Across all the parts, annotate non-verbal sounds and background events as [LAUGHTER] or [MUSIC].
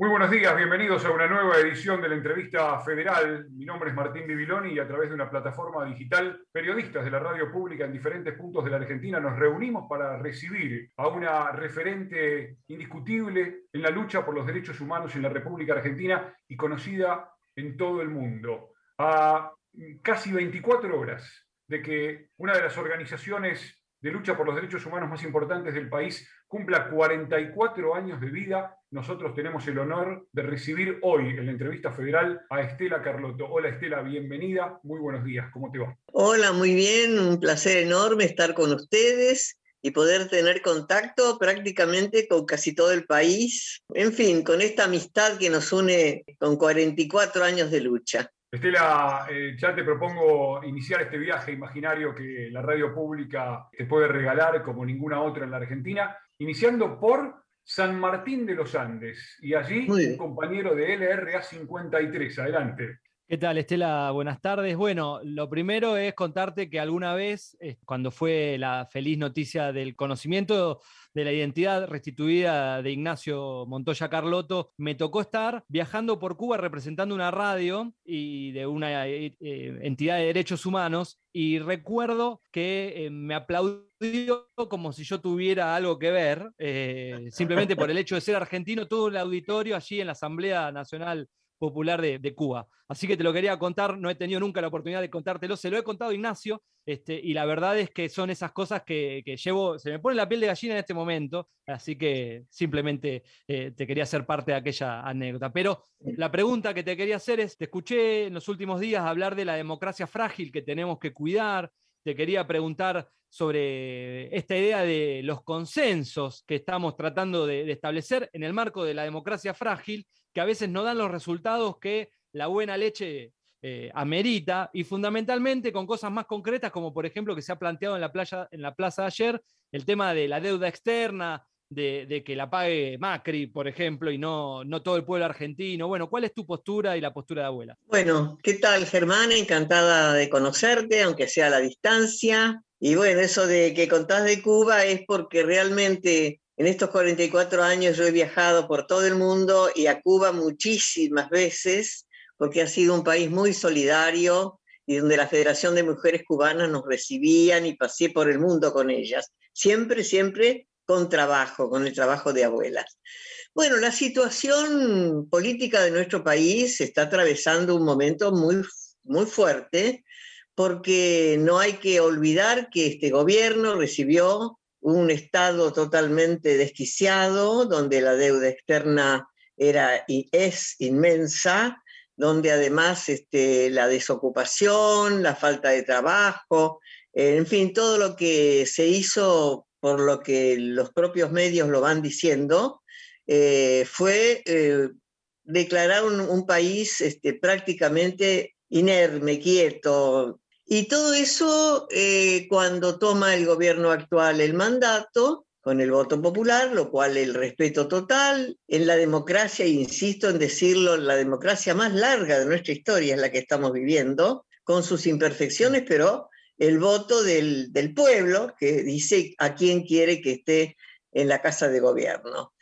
Muy buenos días, bienvenidos a una nueva edición de la entrevista federal. Mi nombre es Martín Bibiloni y a través de una plataforma digital, periodistas de la radio pública en diferentes puntos de la Argentina nos reunimos para recibir a una referente indiscutible en la lucha por los derechos humanos en la República Argentina y conocida en todo el mundo. A casi 24 horas de que una de las organizaciones de lucha por los derechos humanos más importantes del país cumpla 44 años de vida, nosotros tenemos el honor de recibir hoy en la entrevista federal a Estela Carlotto. Hola Estela, bienvenida, muy buenos días, ¿cómo te va? Hola, muy bien, un placer enorme estar con ustedes y poder tener contacto prácticamente con casi todo el país. En fin, con esta amistad que nos une con 44 años de lucha. Estela, eh, ya te propongo iniciar este viaje imaginario que la radio pública te puede regalar como ninguna otra en la Argentina, iniciando por San Martín de los Andes y allí un compañero de LRA 53. Adelante. ¿Qué tal, Estela? Buenas tardes. Bueno, lo primero es contarte que alguna vez, eh, cuando fue la feliz noticia del conocimiento de la identidad restituida de Ignacio Montoya Carlotto, me tocó estar viajando por Cuba representando una radio y de una eh, eh, entidad de derechos humanos y recuerdo que me aplaudió como si yo tuviera algo que ver, simplemente por el hecho de ser argentino, todo el auditorio allí en la Asamblea Nacional popular de, Cuba. Así que te lo quería contar, no he tenido nunca la oportunidad de contártelo, se lo he contado Ignacio, este, y la verdad es que son esas cosas que, llevo, se me pone la piel de gallina en este momento, así que simplemente eh, te quería hacer parte de aquella anécdota. Pero la pregunta que te quería hacer es, te escuché en los últimos días hablar de la democracia frágil que tenemos que cuidar, te quería preguntar sobre esta idea de los consensos que estamos tratando de, establecer en el marco de la democracia frágil, que a veces no dan los resultados que la buena leche eh, amerita, y fundamentalmente con cosas más concretas, como por ejemplo que se ha planteado en la, playa, en la plaza ayer, el tema de la deuda externa, de, que la pague Macri, por ejemplo, y no, no todo el pueblo argentino. Bueno, ¿cuál es tu postura y la postura de abuela? Bueno, ¿qué tal, Germán? Encantada de conocerte, aunque sea a la distancia. Y bueno, eso de que contás de Cuba es porque realmente en estos 44 años yo he viajado por todo el mundo y a Cuba muchísimas veces, porque ha sido un país muy solidario y donde la Federación de Mujeres Cubanas nos recibían y pasé por el mundo con ellas. Siempre, siempre con trabajo, con el trabajo de abuelas. Bueno, la situación política de nuestro país está atravesando un momento muy, muy fuerte porque no hay que olvidar que este gobierno recibió un Estado totalmente desquiciado, donde la deuda externa era y es inmensa, donde además este, la desocupación, la falta de trabajo, en fin, todo lo que se hizo por lo que los propios medios lo van diciendo, eh, fue eh, declarar un, país este, prácticamente inerme, quieto. Y todo eso eh, cuando toma el gobierno actual el mandato, con el voto popular, lo cual el respeto total. En la democracia, insisto en decirlo, la democracia más larga de nuestra historia es la que estamos viviendo, con sus imperfecciones, pero el voto del, pueblo que dice a quién quiere que esté en la casa de gobierno.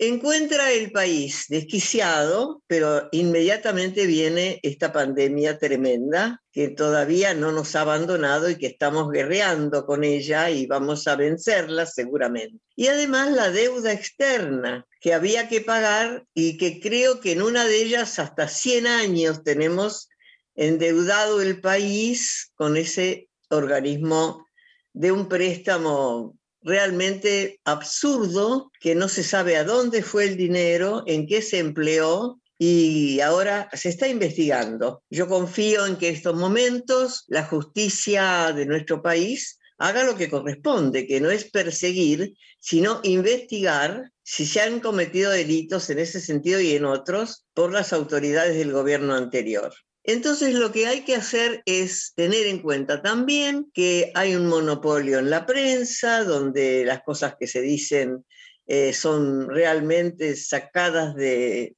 Encuentra el país desquiciado, pero inmediatamente viene esta pandemia tremenda que todavía no nos ha abandonado y que estamos guerreando con ella y vamos a vencerla seguramente. Y además la deuda externa que había que pagar y que creo que en una de ellas hasta 100 años tenemos endeudado el país con ese organismo de un préstamo realmente absurdo, que no se sabe a dónde fue el dinero, en qué se empleó y ahora se está investigando. Yo confío en que en estos momentos la justicia de nuestro país haga lo que corresponde, que no es perseguir, sino investigar si se han cometido delitos en ese sentido y en otros por las autoridades del gobierno anterior. Entonces lo que hay que hacer es tener en cuenta también que hay un monopolio en la prensa, donde las cosas que se dicen eh, son realmente sacadas de,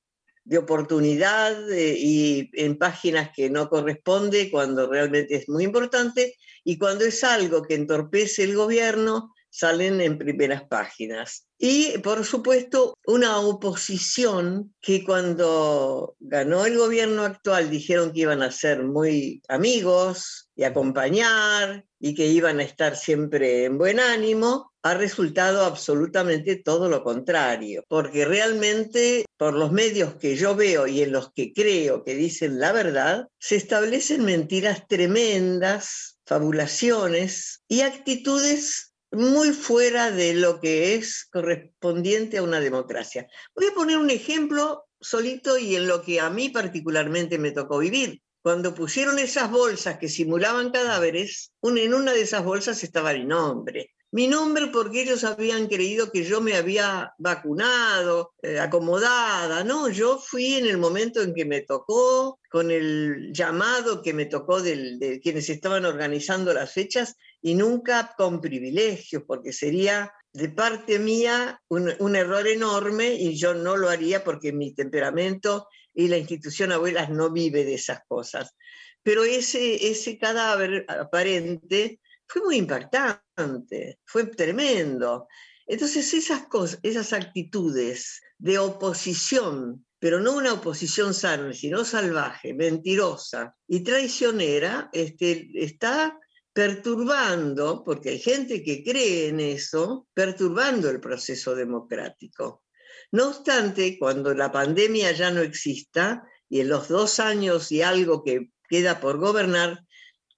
oportunidad eh, y en páginas que no corresponde cuando realmente es muy importante y cuando es algo que entorpece el gobierno, salen en primeras páginas. Y por supuesto, una oposición que cuando ganó el gobierno actual dijeron que iban a ser muy amigos y acompañar y que iban a estar siempre en buen ánimo, ha resultado absolutamente todo lo contrario, porque realmente por los medios que yo veo y en los que creo que dicen la verdad, se establecen mentiras tremendas, fabulaciones y actitudes muy fuera de lo que es correspondiente a una democracia. Voy a poner un ejemplo solito y en lo que a mí particularmente me tocó vivir. Cuando pusieron esas bolsas que simulaban cadáveres, en una de esas bolsas estaba mi nombre. Mi nombre porque ellos habían creído que yo me había vacunado, eh, acomodada, ¿no? Yo fui en el momento en que me tocó, con el llamado que me tocó de quienes estaban organizando las fechas, y nunca con privilegios, porque sería de parte mía un, error enorme y yo no lo haría porque mi temperamento y la institución Abuelas no vive de esas cosas. Pero ese, ese cadáver aparente fue muy impactante, fue tremendo. Entonces esas cosas, esas actitudes de oposición, pero no una oposición sana, sino salvaje, mentirosa y traicionera, este, está perturbando, porque hay gente que cree en eso, perturbando el proceso democrático. No obstante, cuando la pandemia ya no exista y en los dos años y algo que queda por gobernar,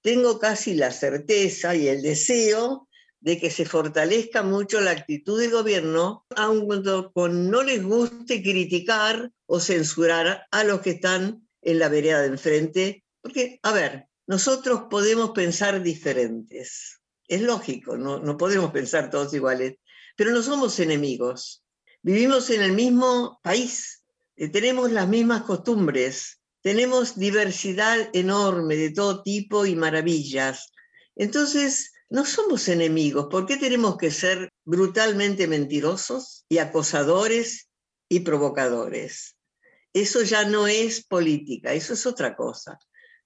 tengo casi la certeza y el deseo de que se fortalezca mucho la actitud del gobierno, aun cuando no les guste criticar o censurar a los que están en la vereda de enfrente. Porque, a ver, nosotros podemos pensar diferentes. Es lógico, no, no podemos pensar todos iguales, pero no somos enemigos. Vivimos en el mismo país, eh, tenemos las mismas costumbres, tenemos diversidad enorme de todo tipo y maravillas. Entonces, no somos enemigos. ¿Por qué tenemos que ser brutalmente mentirosos y acosadores y provocadores? Eso ya no es política, eso es otra cosa.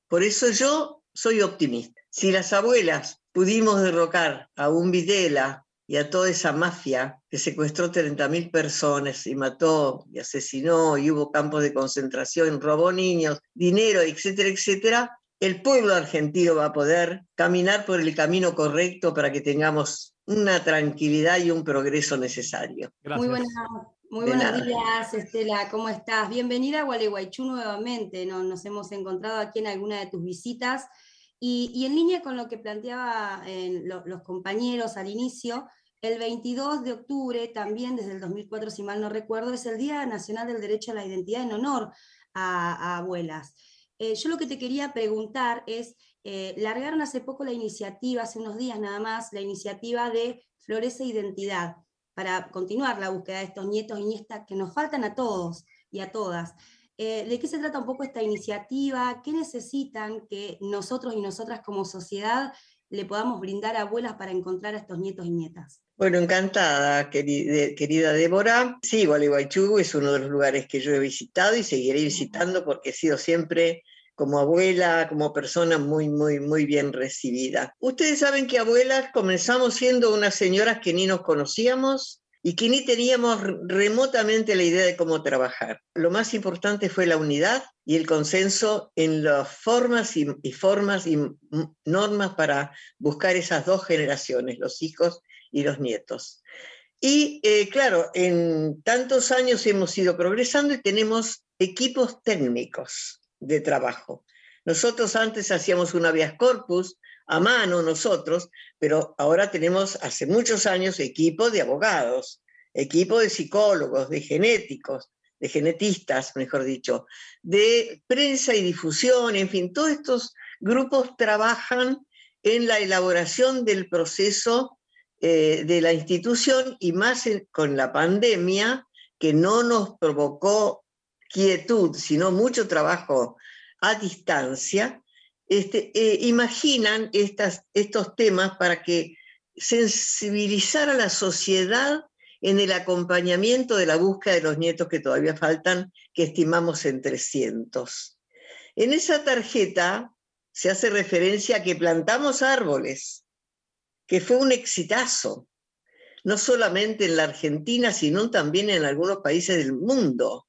Por eso yo soy optimista. Si las abuelas pudimos derrocar a un Videla y a toda esa mafia que secuestró 30.000 personas y mató y asesinó y hubo campos de concentración, robó niños, dinero, etcétera, etcétera, el pueblo argentino va a poder caminar por el camino correcto para que tengamos una tranquilidad y un progreso necesario. Muy, muy buenos días, Estela, ¿cómo estás? Bienvenida a Gualeguaychú nuevamente. Nos hemos encontrado aquí en alguna de tus visitas. Y, en línea con lo que planteaban eh, los compañeros al inicio, el 22 de octubre, también desde el 2004, si mal no recuerdo, es el Día Nacional del Derecho a la Identidad en honor a, abuelas. Eh, yo lo que te quería preguntar es, eh, largaron hace poco la iniciativa, hace unos días nada más, la iniciativa de Florece Identidad para continuar la búsqueda de estos nietos y nietas que nos faltan a todos y a todas. Eh, ¿De qué se trata un poco esta iniciativa? ¿Qué necesitan que nosotros y nosotras como sociedad le podamos brindar a abuelas para encontrar a estos nietos y nietas? Bueno, encantada, querida, Débora. Sí, Gualeguaychú es uno de los lugares que yo he visitado y seguiré visitando porque he sido siempre como abuela, como persona muy, muy, muy bien recibida. Ustedes saben que abuelas comenzamos siendo unas señoras que ni nos conocíamos y que ni teníamos remotamente la idea de cómo trabajar. Lo más importante fue la unidad y el consenso en las formas y, formas y normas para buscar esas dos generaciones, los hijos y los nietos. Y eh, claro, en tantos años hemos ido progresando y tenemos equipos técnicos de trabajo. Nosotros antes hacíamos un habeas corpus a mano nosotros, pero ahora tenemos hace muchos años equipo de abogados, equipo de psicólogos, de genéticos, de genetistas, mejor dicho, de prensa y difusión, en fin, todos estos grupos trabajan en la elaboración del proceso eh, de la institución y más con la pandemia que no nos provocó quietud, sino mucho trabajo a distancia, este, eh, imaginan estos temas para que sensibilizar a la sociedad en el acompañamiento de la búsqueda de los nietos que todavía faltan, que estimamos en 300. En esa tarjeta se hace referencia a que plantamos árboles, que fue un exitazo, no solamente en la Argentina, sino también en algunos países del mundo,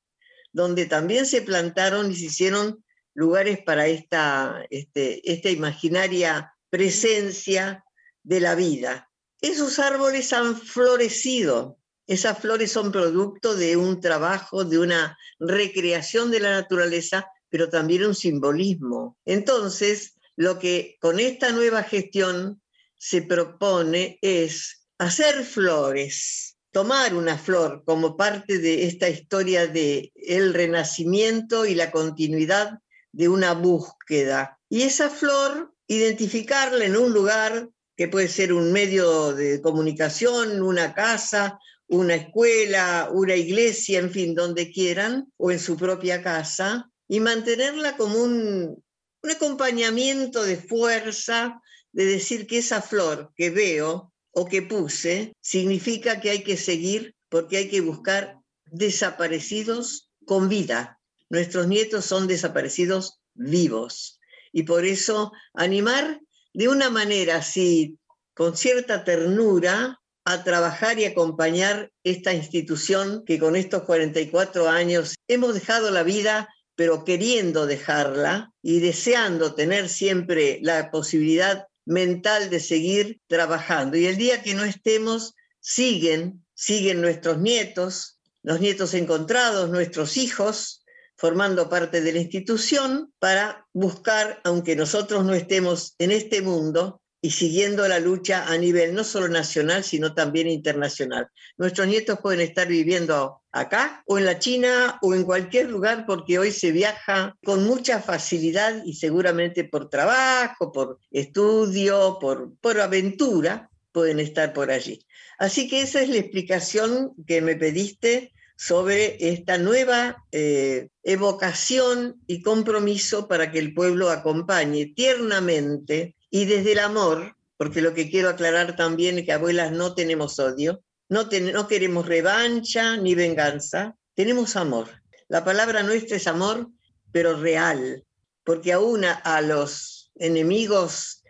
donde también se plantaron y se hicieron lugares para esta, este, esta imaginaria presencia de la vida. Esos árboles han florecido, esas flores son producto de un trabajo, de una recreación de la naturaleza, pero también un simbolismo. Entonces, lo que con esta nueva gestión se propone es hacer flores, tomar una flor como parte de esta historia de el renacimiento y la continuidad de una búsqueda. Y esa flor, identificarla en un lugar que puede ser un medio de comunicación, una casa, una escuela, una iglesia, en fin, donde quieran, o en su propia casa, y mantenerla como un, un acompañamiento de fuerza, de decir que esa flor que veo o que puse significa que hay que seguir porque hay que buscar desaparecidos con vida, Nuestros nietos son desaparecidos vivos. Y por eso animar de una manera así, con cierta ternura, a trabajar y acompañar esta institución que con estos 44 años hemos dejado la vida, pero queriendo dejarla y deseando tener siempre la posibilidad mental de seguir trabajando. Y el día que no estemos, siguen, siguen nuestros nietos, los nietos encontrados, nuestros hijos, formando parte de la institución para buscar, aunque nosotros no estemos en este mundo, y siguiendo la lucha a nivel no solo nacional, sino también internacional. Nuestros nietos pueden estar viviendo acá o en la China o en cualquier lugar porque hoy se viaja con mucha facilidad y seguramente por trabajo, por estudio, por, por aventura, pueden estar por allí. Así que esa es la explicación que me pediste sobre esta nueva eh, evocación y compromiso para que el pueblo acompañe tiernamente y desde el amor, porque lo que quiero aclarar también es que abuelas no tenemos odio, no, no queremos revancha ni venganza, tenemos amor. La palabra nuestra es amor, pero real, porque aún a, los enemigos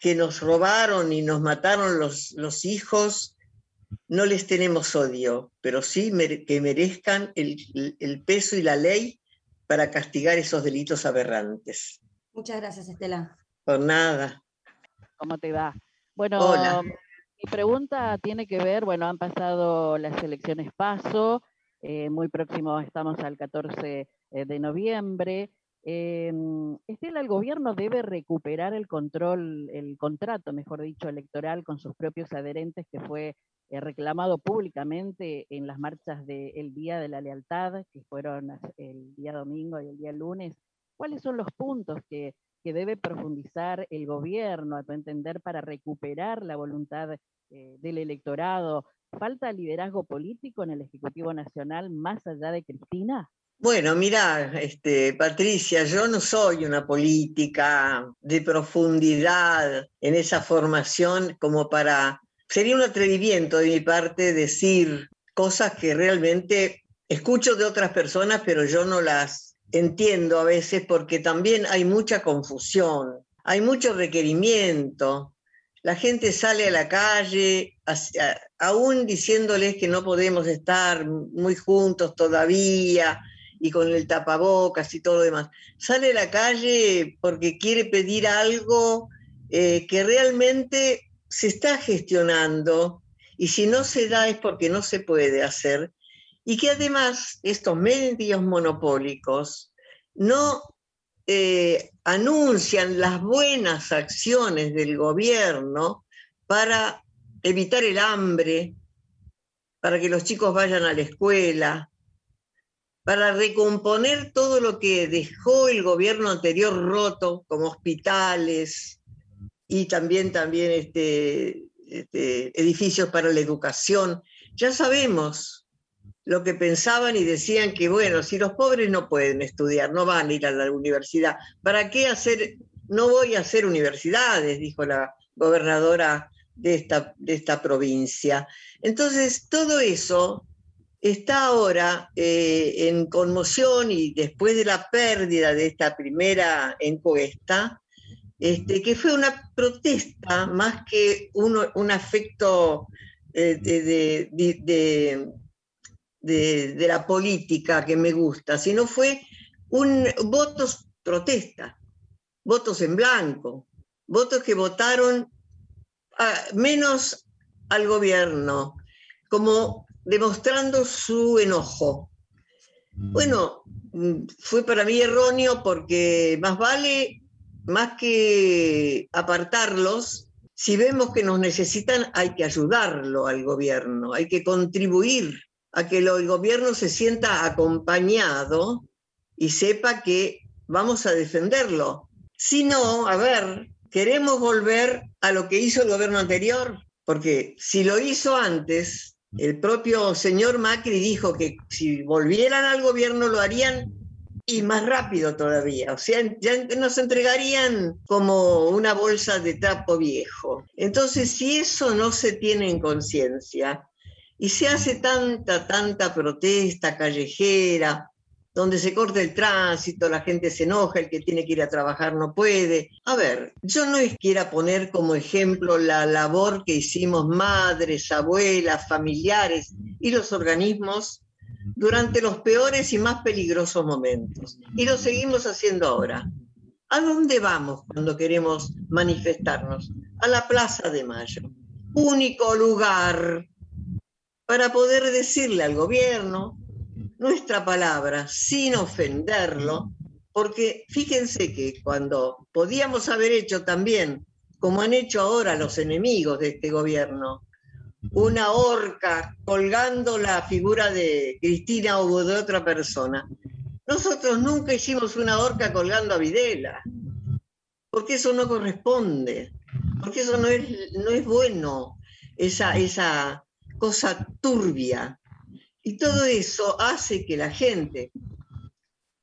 que nos robaron y nos mataron los, los hijos, no les tenemos odio, pero sí que merezcan el, peso y la ley para castigar esos delitos aberrantes. Muchas gracias, Estela. Por nada. ¿Cómo te va? Bueno, mi pregunta tiene que ver, bueno, han pasado las elecciones PASO, eh, muy próximo estamos al 14 eh, de noviembre. Eh, Estela, el gobierno debe recuperar el control, el contrato, mejor dicho, electoral con sus propios adherentes, que fue reclamado públicamente en las marchas del Día de la Lealtad, que fueron el día domingo y el día lunes, ¿cuáles son los puntos que, debe profundizar el gobierno, a tu entender, para recuperar la voluntad eh, del electorado? ¿Falta liderazgo político en el Ejecutivo Nacional más allá de Cristina? Bueno, mira, este, Patricia, yo no soy una política de profundidad en esa formación como para sería un atrevimiento de mi parte decir cosas que realmente escucho de otras personas, pero yo no las entiendo a veces porque también hay mucha confusión, hay mucho requerimiento. La gente sale a la calle aún diciéndoles que no podemos estar muy juntos todavía y con el tapabocas y todo lo demás. Sale a la calle porque quiere pedir algo eh, que realmente se está gestionando y si no se da es porque no se puede hacer. Y que además estos medios monopólicos no eh, anuncian las buenas acciones del gobierno para evitar el hambre, para que los chicos vayan a la escuela, para recomponer todo lo que dejó el gobierno anterior roto, como hospitales, y también, también este, este, edificios para la educación. Ya sabemos lo que pensaban y decían que, bueno, si los pobres no pueden estudiar, no van a ir a la universidad, ¿para qué hacer? No voy a hacer universidades, dijo la gobernadora de esta, de esta provincia. Entonces, todo eso está ahora eh, en conmoción y después de la pérdida de esta primera encuesta, este, que fue una protesta más que un afecto eh, de, de, la política que me gusta, sino fue un votos protesta, votos en blanco, votos que votaron menos al gobierno, como demostrando su enojo. Bueno, mm, fue para mí erróneo porque más vale, más que apartarlos, si vemos que nos necesitan, hay que ayudarlo al gobierno, hay que contribuir a que el gobierno se sienta acompañado y sepa que vamos a defenderlo. Si no, a ver, queremos volver a lo que hizo el gobierno anterior, porque si lo hizo antes, el propio señor Macri dijo que si volvieran al gobierno lo harían y más rápido todavía. O sea, ya nos entregarían como una bolsa de trapo viejo. Entonces, si eso no se tiene en conciencia y se hace tanta, tanta protesta callejera, donde se corta el tránsito, la gente se enoja, el que tiene que ir a trabajar no puede. A ver, yo no quiera poner como ejemplo la labor que hicimos madres, abuelas, familiares y los organismos durante los peores y más peligrosos momentos. Y lo seguimos haciendo ahora. ¿A dónde vamos cuando queremos manifestarnos? A la Plaza de Mayo. Único lugar para poder decirle al gobierno, nuestra palabra sin ofenderlo, porque fíjense que cuando podíamos haber hecho también, como han hecho ahora los enemigos de este gobierno, una horca colgando la figura de Cristina o de otra persona, nosotros nunca hicimos una horca colgando a Videla, porque eso no corresponde, porque eso no es, no es bueno, esa, esa cosa turbia. Y todo eso hace que la gente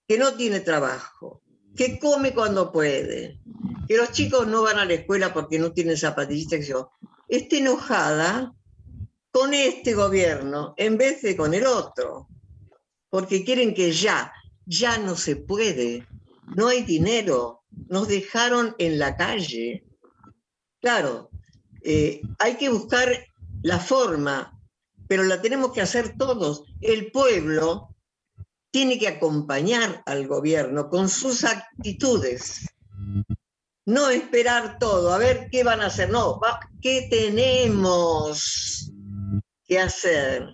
que no tiene trabajo, que come cuando puede, que los chicos no van a la escuela porque no tienen zapatillitas, esté enojada con este gobierno en vez de con el otro, porque quieren que ya, ya no se puede, no hay dinero, nos dejaron en la calle. Claro, eh, hay que buscar la forma pero la tenemos que hacer todos. El pueblo tiene que acompañar al gobierno con sus actitudes. No esperar todo, a ver qué van a hacer. No, ¿qué tenemos que hacer?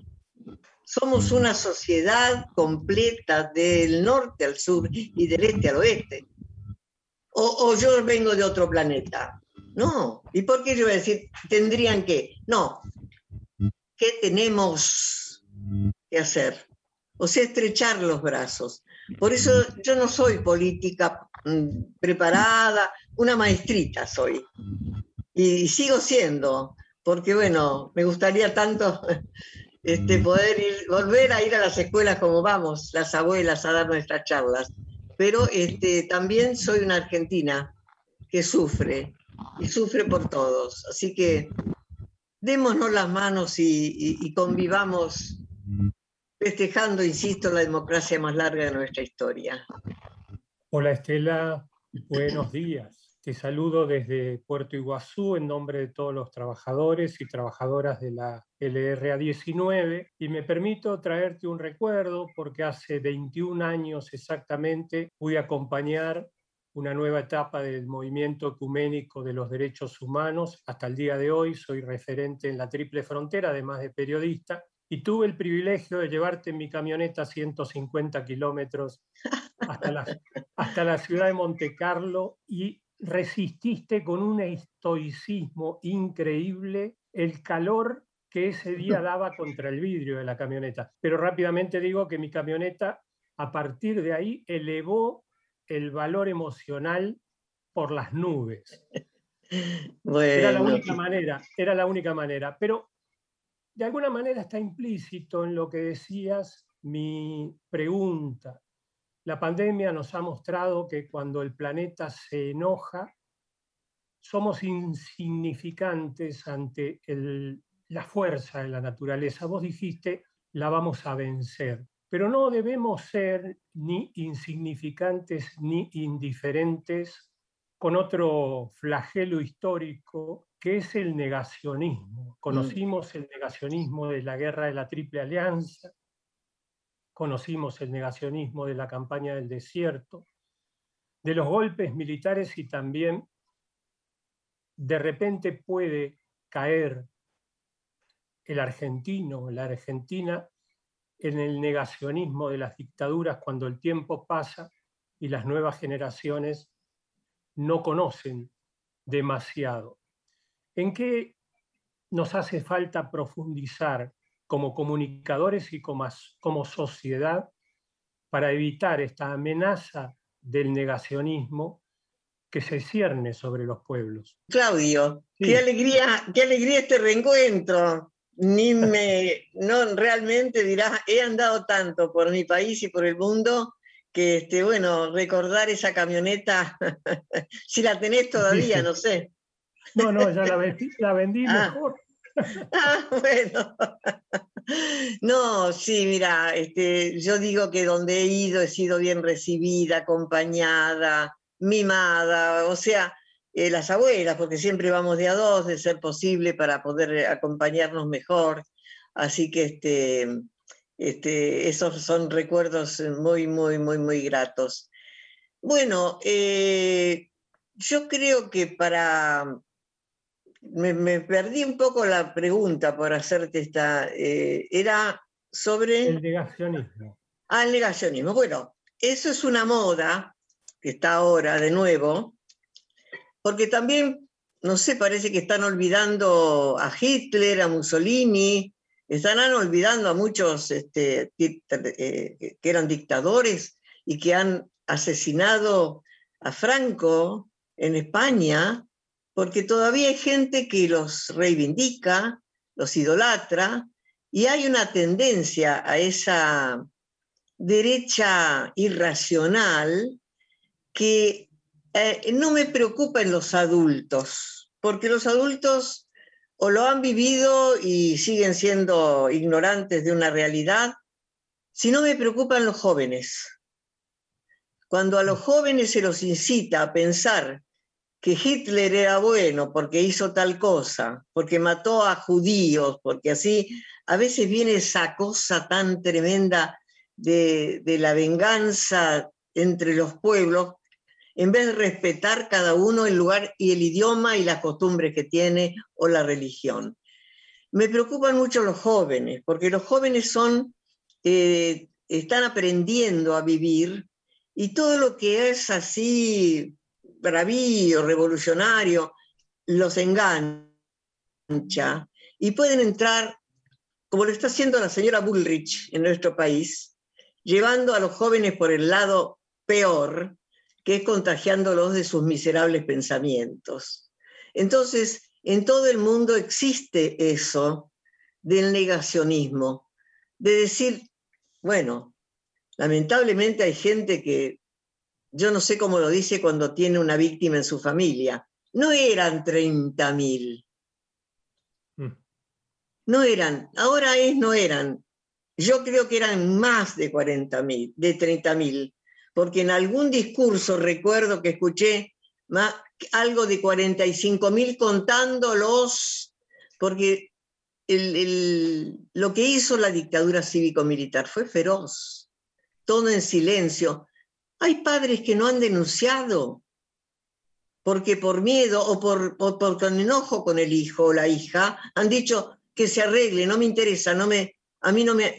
Somos una sociedad completa del norte al sur y del este al oeste. O, o yo vengo de otro planeta. No. ¿Y por qué yo voy a decir, tendrían que? No, ¿Qué tenemos que hacer? O sea, estrechar los brazos. Por eso yo no soy política mm, preparada, una maestrita soy. Y sigo siendo, porque bueno, me gustaría tanto [LAUGHS] este, poder volver a ir a las escuelas como vamos, las abuelas, a dar nuestras charlas. Pero este, también soy una argentina que sufre y sufre por todos. Así que démonos las manos y, convivamos festejando, insisto, la democracia más larga de nuestra historia. Hola Estela, buenos días. Te saludo desde Puerto Iguazú en nombre de todos los trabajadores y trabajadoras de la LRA 19 y me permito traerte un recuerdo porque hace 21 años exactamente a acompañar una nueva etapa del movimiento ecuménico de los derechos humanos. Hasta el día de hoy soy referente en la Triple Frontera, además de periodista, y tuve el privilegio de llevarte en mi camioneta 150 kilómetros hasta la, hasta la ciudad de Monte Carlo y resististe con un estoicismo increíble el calor que ese día [LAUGHS] daba contra el vidrio de la camioneta. Pero rápidamente digo que mi camioneta a partir de ahí elevó el valor emocional por las nubes. Era la única manera, era la única manera. Pero de alguna manera está implícito en lo que decías mi pregunta. La pandemia nos ha mostrado que cuando el planeta se enoja, somos insignificantes ante la fuerza de la naturaleza. Vos dijiste, la vamos a vencer. Pero no debemos ser ni insignificantes ni indiferentes con otro flagelo histórico que es el negacionismo. Mm. Conocimos el negacionismo de la guerra de la Triple Alianza, conocimos el negacionismo de la campaña del desierto, de los golpes militares y también de repente puede caer el argentino, la argentina, en el negacionismo de las dictaduras cuando el tiempo pasa y las nuevas generaciones no conocen demasiado. ¿En qué nos hace falta profundizar como comunicadores y como, como sociedad para evitar esta amenaza del negacionismo que se cierne sobre los pueblos. Claudio, qué alegría, qué alegría este reencuentro. Ni [LAUGHS] me, no realmente dirás, he andado tanto por mi país y por el mundo que, este, bueno, recordar esa camioneta, [LAUGHS] si la tenés todavía, [LAUGHS] no sé. No, no, ya la vendí, ah. mejor. [LAUGHS] Ah, bueno. No, sí, mira, este, yo digo que donde he ido he sido bien recibida, acompañada, mimada, o sea, eh, las abuelas, porque siempre vamos de a dos, de ser posible, para poder acompañarnos mejor. Así que este, este, esos son recuerdos muy, muy, muy, muy gratos. Bueno, eh, yo creo que para... Me, perdí un poco la pregunta por hacerte esta... Eh, era sobre... El negacionismo. Ah, el negacionismo. Bueno, eso es una moda que está ahora de nuevo, porque también, no sé, parece que están olvidando a Hitler, a Mussolini, estarán olvidando a muchos este, eh, que eran dictadores y que han asesinado a Franco en España, porque todavía hay gente que los reivindica, los idolatra, y hay una tendencia a esa derecha irracional que eh, no me preocupa en los adultos, porque los adultos o lo han vivido y siguen siendo ignorantes de una realidad, si no me preocupan los jóvenes. Cuando a los jóvenes se los incita a pensar que Hitler era bueno porque hizo tal cosa, porque mató a judíos, porque así, a veces viene esa cosa tan tremenda de, de la venganza entre los pueblos en vez de respetar cada uno el lugar y el idioma y las costumbres que tiene o la religión. Me preocupan mucho los jóvenes, porque los jóvenes son, eh, están aprendiendo a vivir y todo lo que es así bravío, revolucionario, los engancha y pueden entrar, como lo está haciendo la señora Bullrich en nuestro país, llevando a los jóvenes por el lado peor, que es contagiándolos de sus miserables pensamientos. Entonces, en todo el mundo existe eso del negacionismo, de decir, bueno, lamentablemente hay gente que, yo no sé cómo lo dice cuando tiene una víctima en su familia, no eran 30.000. Mm. No eran, ahora es, no eran. Yo creo que eran más de 40.000, de 30.000 porque en algún discurso recuerdo que escuché algo de 45 mil contándolos, porque lo que hizo la dictadura cívico-militar fue feroz, todo en silencio. Hay padres que no han denunciado, porque por miedo o por, enojo con el hijo o la hija han dicho que se arregle, no me interesa, no me, a mí no me,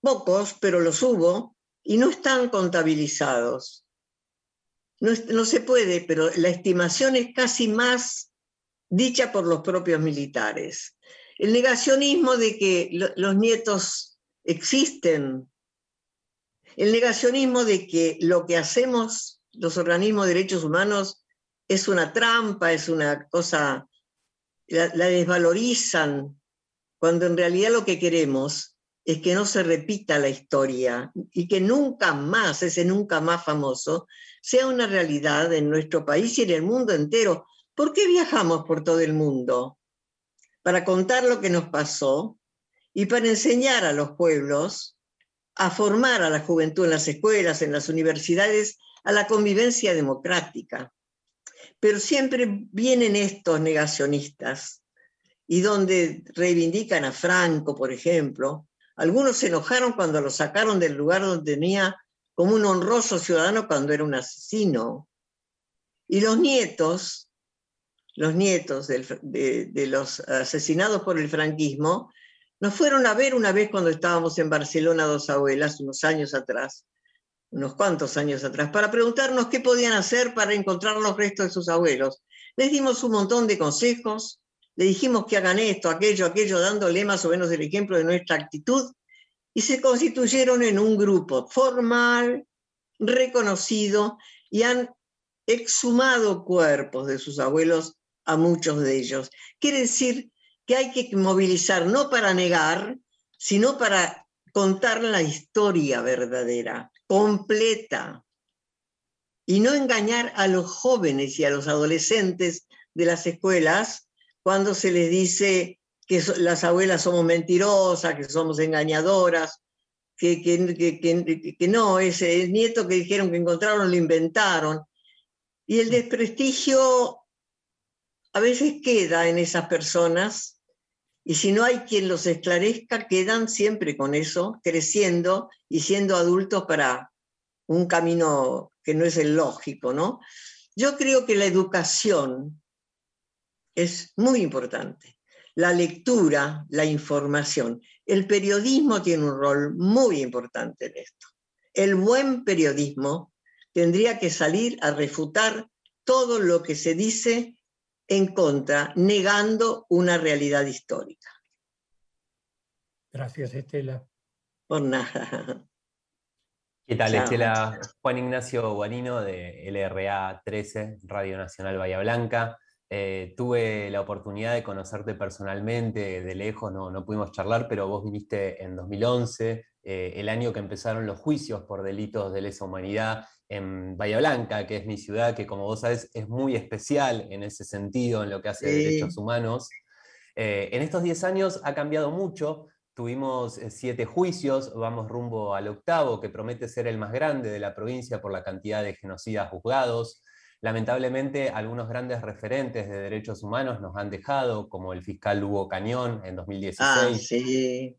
pocos, pero los hubo, y no están contabilizados. No, se puede, pero la estimación es casi más dicha por los propios militares. El negacionismo de que los nietos existen, el negacionismo de que lo que hacemos los organismos de derechos humanos es una trampa, es una cosa, la desvalorizan, cuando en realidad lo que queremos es que no se repita la historia y que nunca más, ese nunca más famoso, sea una realidad en nuestro país y en el mundo entero. ¿Por qué viajamos por todo el mundo? Para contar lo que nos pasó y para enseñar a los pueblos a formar a la juventud en las escuelas, en las universidades, a la convivencia democrática. Pero siempre vienen estos negacionistas y donde reivindican a Franco, por ejemplo. Algunos se enojaron cuando lo sacaron del lugar donde tenía como un honroso ciudadano cuando era un asesino. Y los nietos, los nietos de, los asesinados por el franquismo, nos fueron a ver una vez cuando estábamos en Barcelona, dos abuelas, unos años atrás, unos cuantos años atrás, para preguntarnos qué podían hacer para encontrar los restos de sus abuelos. Les dimos un montón de consejos, le dijimos que hagan esto, aquello, aquello, dándole más o menos el ejemplo de nuestra actitud, y se constituyeron en un grupo formal, reconocido, y han exhumado cuerpos de sus abuelos a muchos de ellos. Quiere decir que hay que movilizar no para negar, sino para contar la historia verdadera completa y no engañar a los jóvenes y a los adolescentes de las escuelas cuando se les dice que las abuelas somos mentirosas, que somos engañadoras, que, que, no, ese nieto que dijeron que encontraron lo inventaron. Y el desprestigio a veces queda en esas personas y si no hay quien los esclarezca, quedan siempre con eso, creciendo y siendo adultos para un camino que no es el lógico, ¿no? Yo creo que la educación es muy importante. La lectura, la información. El periodismo tiene un rol muy importante en esto. El buen periodismo tendría que salir a refutar todo lo que se dice en contra, negando una realidad histórica. Gracias, Estela. Por nada. [LAUGHS] ¿Qué tal, Estela? Juan Ignacio Guarino de LRA 13, Radio Nacional Bahía Blanca. Eh, tuve la oportunidad de conocerte personalmente, de lejos, no, no pudimos charlar, pero vos viniste en 2011, eh, el año que empezaron los juicios por delitos de lesa humanidad en Bahía Blanca, que es mi ciudad, que como vos sabés es muy especial en ese sentido, en lo que hace derechos humanos. Eh, en estos 10 años ha cambiado mucho, tuvimos eh, siete juicios, vamos rumbo al octavo, que promete ser el más grande de la provincia por la cantidad de genocidas juzgados. Lamentablemente, algunos grandes referentes de derechos humanos nos han dejado, como el fiscal Hugo Cañón en 2016, ah,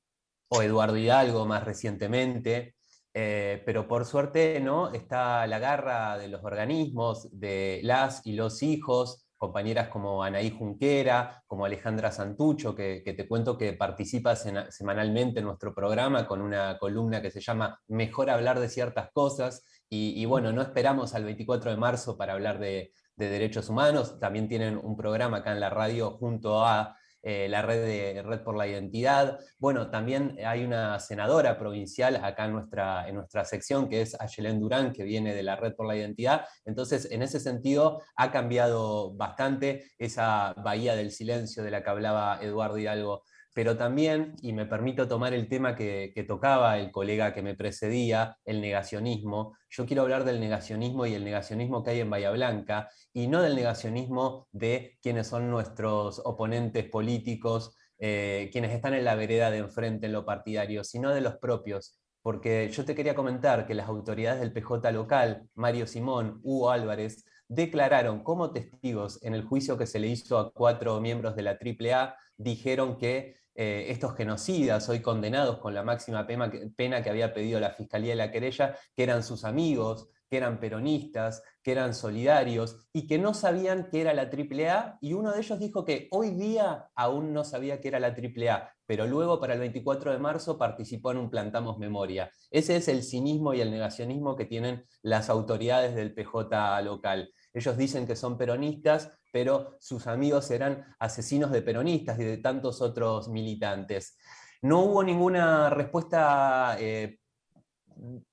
o Eduardo Hidalgo más recientemente. Eh, pero por suerte no está la garra de los organismos, de las y los hijos, compañeras como Anaí Junquera, como Alejandra Santucho, que, te cuento que participa semanalmente en nuestro programa con una columna que se llama Mejor hablar de ciertas cosas. Y, bueno, no esperamos al 24 de marzo para hablar de derechos humanos. También tienen un programa acá en la radio junto a eh, la red de Red por la Identidad. Bueno, también hay una senadora provincial acá en nuestra, en nuestra sección, que es Ayelén Durán, que viene de la Red por la Identidad. Entonces, en ese sentido, ha cambiado bastante esa bahía del silencio de la que hablaba Eduardo Hidalgo pero también, y me permito tomar el tema que, tocaba el colega que me precedía, el negacionismo, yo quiero hablar del negacionismo y el negacionismo que hay en Bahía Blanca, y no del negacionismo de quienes son nuestros oponentes políticos, eh, quienes están en la vereda de enfrente en lo partidario, sino de los propios. Porque yo te quería comentar que las autoridades del PJ local, Mario Simón, Hugo Álvarez, declararon como testigos en el juicio que se le hizo a cuatro miembros de la AAA, dijeron que eh, estos genocidas, hoy condenados con la máxima pena que, pena que había pedido la Fiscalía de la querella, que eran sus amigos, que eran peronistas, que eran solidarios y que no sabían qué era la AAA y uno de ellos dijo que hoy día aún no sabía qué era la AAA, pero luego para el 24 de marzo participó en un Plantamos Memoria. Ese es el cinismo y el negacionismo que tienen las autoridades del PJ local. Ellos dicen que son peronistas, pero sus amigos eran asesinos de peronistas y de tantos otros militantes. No hubo ninguna respuesta eh,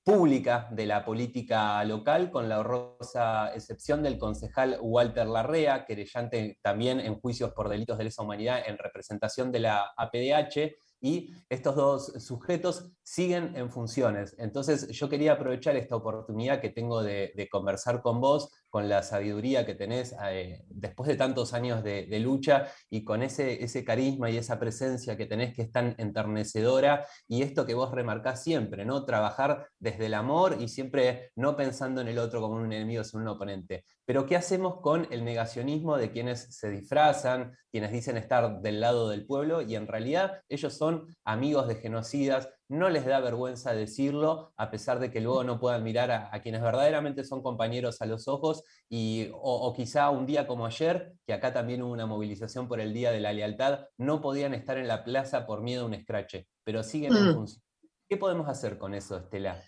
pública de la política local, con la horrorosa excepción del concejal Walter Larrea, querellante también en juicios por delitos de lesa humanidad en representación de la APDH, y estos dos sujetos siguen en funciones. Entonces yo quería aprovechar esta oportunidad que tengo de, conversar con vos, con la sabiduría que tenés eh, después de tantos años de, lucha y con ese, ese carisma y esa presencia que tenés que es tan enternecedora y esto que vos remarcás siempre, ¿no? Trabajar desde el amor y siempre no pensando en el otro como un enemigo, sino un oponente. Pero ¿qué hacemos con el negacionismo de quienes se disfrazan, quienes dicen estar del lado del pueblo y en realidad ellos son amigos de genocidas, no les da vergüenza decirlo, a pesar de que luego no puedan mirar a, quienes verdaderamente son compañeros a los ojos, y, o, quizá un día como ayer, que acá también hubo una movilización por el Día de la Lealtad, no podían estar en la plaza por miedo a un escrache, pero siguen en mm. función. ¿Qué podemos hacer con eso, Estela?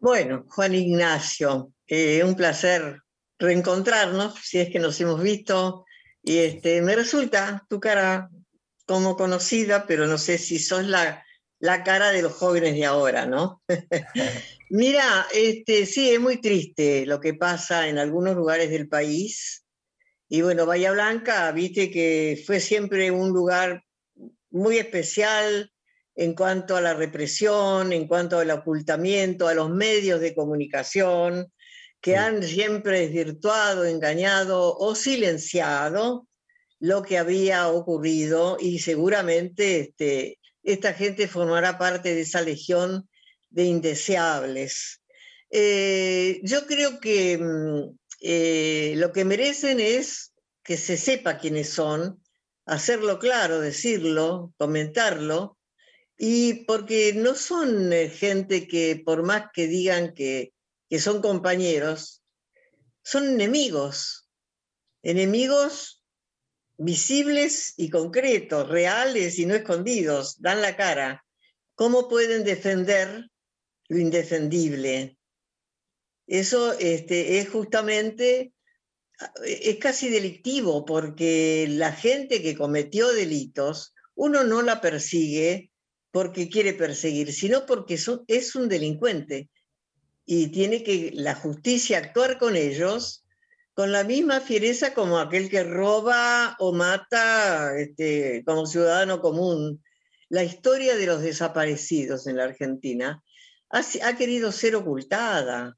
Bueno, Juan Ignacio, eh, un placer reencontrarnos, si es que nos hemos visto, y este, me resulta tu cara como conocida, pero no sé si sos la la cara de los jóvenes de ahora, ¿no? [LAUGHS] Mira, este, sí, es muy triste lo que pasa en algunos lugares del país. Y bueno, Bahía Blanca, viste que fue siempre un lugar muy especial en cuanto a la represión, en cuanto al ocultamiento, a los medios de comunicación, que han siempre desvirtuado, engañado o silenciado lo que había ocurrido y seguramente este, esta gente formará parte de esa legión de indeseables. Eh, yo creo que mm, eh, lo que merecen es que se sepa quiénes son, hacerlo claro, decirlo, comentarlo, y porque no son eh, gente que por más que digan que, que son compañeros, son enemigos, enemigos visibles y concretos, reales y no escondidos, dan la cara. ¿Cómo pueden defender lo indefendible? Eso este, es justamente, es casi delictivo porque la gente que cometió delitos, uno no la persigue porque quiere perseguir, sino porque es un delincuente y tiene que la justicia actuar con ellos con la misma fiereza como aquel que roba o mata este, como ciudadano común. La historia de los desaparecidos en la Argentina ha, querido ser ocultada,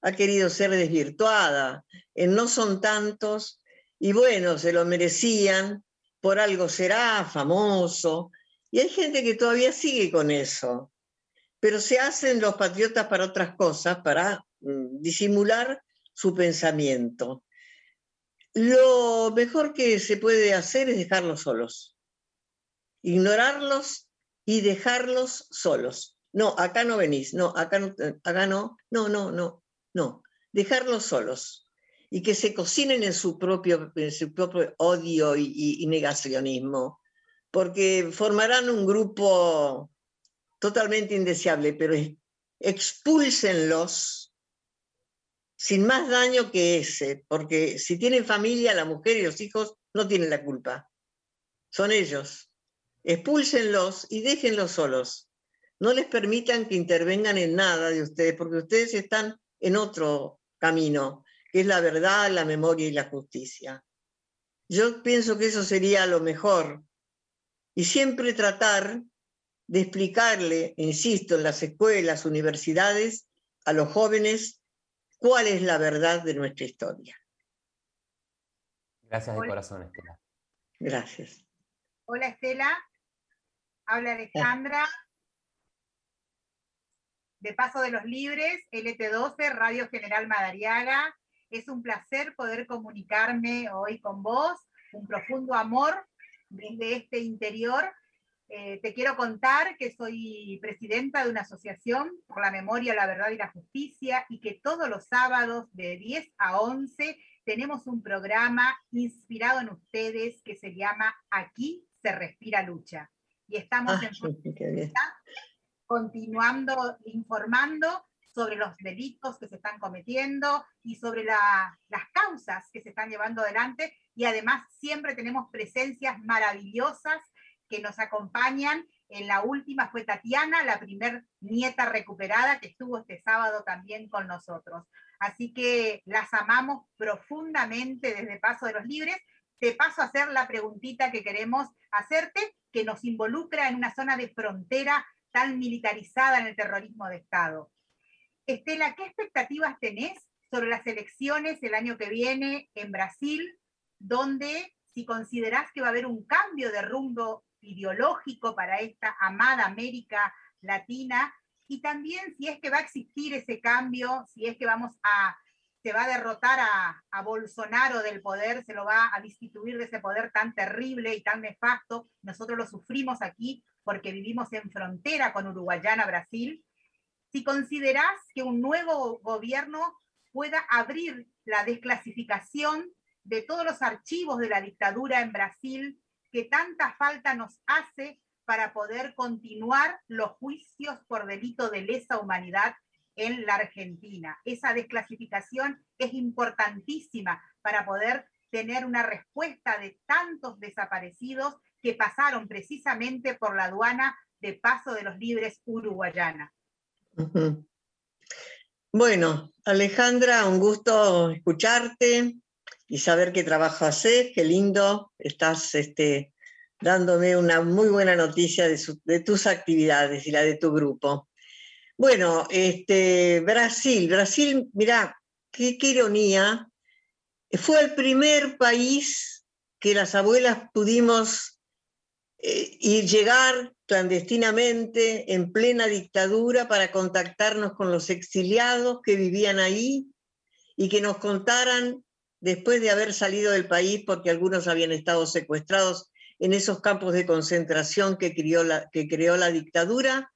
ha querido ser desvirtuada. no son tantos y bueno, se lo merecían, por algo será famoso. Y hay gente que todavía sigue con eso. Pero se hacen los patriotas para otras cosas, para mm, disimular su pensamiento. Lo mejor que se puede hacer es dejarlos solos, ignorarlos y dejarlos solos. No, acá no venís, no, acá no, acá no, no, no, no, no, dejarlos solos y que se cocinen en su propio, en su propio odio y negacionismo, porque formarán un grupo totalmente indeseable, pero expúlsenlos sin más daño que ese, porque si tienen familia, la mujer y los hijos no tienen la culpa. Son ellos. Expúlsenlos y déjenlos solos. No les permitan que intervengan en nada de ustedes, porque ustedes están en otro camino, que es la verdad, la memoria y la justicia. Yo pienso que eso sería lo mejor. Y siempre tratar de explicarle, insisto, en las escuelas, universidades, a los jóvenes cuál es la verdad de nuestra historia. Gracias de corazón, Estela. Gracias. Hola, Estela. Habla Alejandra. De Paso de los Libres, LT12, Radio General Madariaga. Es un placer poder comunicarme hoy con vos. Un profundo amor desde este interior eh, te quiero contar que soy presidenta de una asociación por la memoria, la verdad y la justicia y que todos los sábados de 10 a 11 tenemos un programa inspirado en ustedes que se llama Aquí se respira lucha. Y estamos ah, en continuando informando sobre los delitos que se están cometiendo y sobre las causas que se están llevando adelante. Y además siempre tenemos presencias maravillosas que nos acompañan. En la última fue Tatiana, la primer nieta recuperada que estuvo este sábado también con nosotros. Así que las amamos profundamente desde Paso de los Libres. Te paso a hacer la preguntita que queremos hacerte que nos involucra en una zona de frontera tan militarizada en el terrorismo de Estado. Estela, ¿qué expectativas tenés sobre las elecciones el año que viene en Brasil, donde si considerás que va a haber un cambio de rumbo ideológico para esta amada América Latina, y también si es que va a existir ese cambio, si es que vamos a se va a derrotar a, a, Bolsonaro del poder, se lo va a destituir de ese poder tan terrible y tan nefasto. Nosotros lo sufrimos aquí porque vivimos en frontera con Uruguayana, Brasil. Si considerás que un nuevo gobierno pueda abrir la desclasificación de todos los archivos de la dictadura en Brasil que tanta falta nos hace para poder continuar los juicios por delito de lesa humanidad en la Argentina. Esa desclasificación es importantísima para poder tener una respuesta de tantos desaparecidos que pasaron precisamente por la aduana de paso de los libres uruguayana. Bueno, Alejandra, un gusto escucharte y saber qué trabajo haces, qué lindo, estás este, dándome una muy buena noticia de, de tus actividades y la de tu grupo. Bueno, este, Brasil, Brasil, mirá, qué, ironía, fue el primer país que las abuelas pudimos eh, llegar clandestinamente en plena dictadura para contactarnos con los exiliados que vivían ahí y que nos contaran después de haber salido del país porque algunos habían estado secuestrados en esos campos de concentración que que creó la dictadura,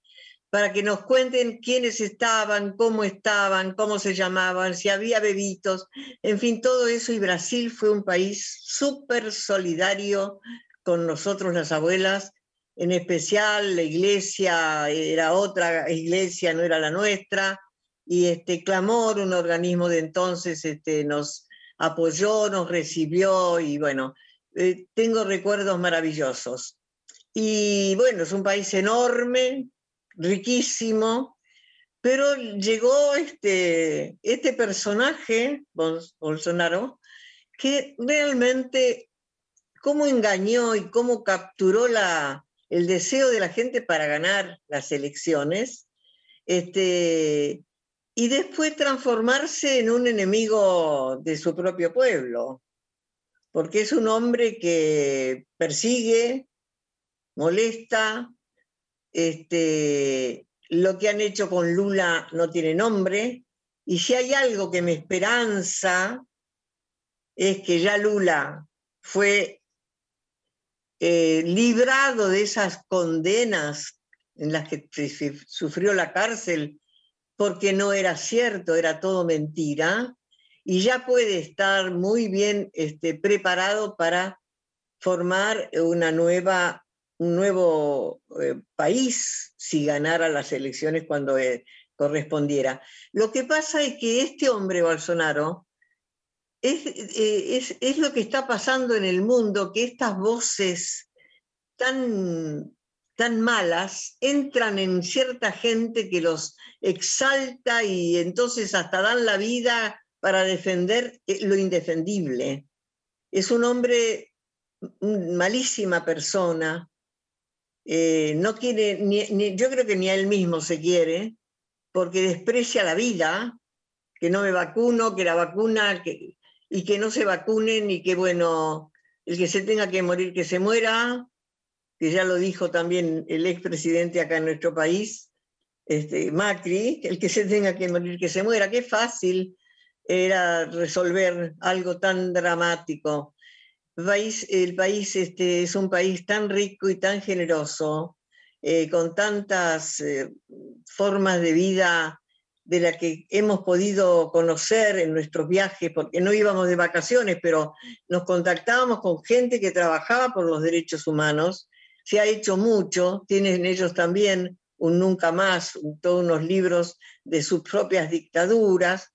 para que nos cuenten quiénes estaban, cómo estaban, cómo se llamaban, si había bebitos, en fin, todo eso. Y Brasil fue un país súper solidario con nosotros las abuelas, en especial la iglesia era otra iglesia, no era la nuestra, y este Clamor, un organismo de entonces, este, nos apoyó, nos recibió y bueno, eh, tengo recuerdos maravillosos. Y bueno, es un país enorme, riquísimo, pero llegó este, este personaje, Bolsonaro, que realmente cómo engañó y cómo capturó la, el deseo de la gente para ganar las elecciones, este, y después transformarse en un enemigo de su propio pueblo, porque es un hombre que persigue, molesta, este, lo que han hecho con Lula no tiene nombre, y si hay algo que me esperanza es que ya Lula fue eh, librado de esas condenas en las que sufrió la cárcel porque no era cierto, era todo mentira, y ya puede estar muy bien este, preparado para formar una nueva un nuevo eh, país si ganara las elecciones cuando eh, correspondiera. Lo que pasa es que este hombre, Bolsonaro, eh, es, es, lo que está pasando en el mundo, que estas voces tan, tan malas entran en cierta gente que los exalta y entonces hasta dan la vida para defender lo indefendible. Es un hombre, malísima persona, eh, no quiere, ni, yo creo que ni a él mismo se quiere, porque desprecia la vida, que no me vacuno, que la vacuna, que, y que no se vacunen y que bueno, el que se tenga que morir, que se muera, que ya lo dijo también el expresidente acá en nuestro país, este, Macri, el que se tenga que morir, que se muera, qué fácil era resolver algo tan dramático el país este, es un país tan rico y tan generoso, eh, con tantas eh, formas de vida de las que hemos podido conocer en nuestros viajes, porque no íbamos de vacaciones, pero nos contactábamos con gente que trabajaba por los derechos humanos. Se ha hecho mucho, tienen ellos también un Nunca Más, todos unos libros de sus propias dictaduras,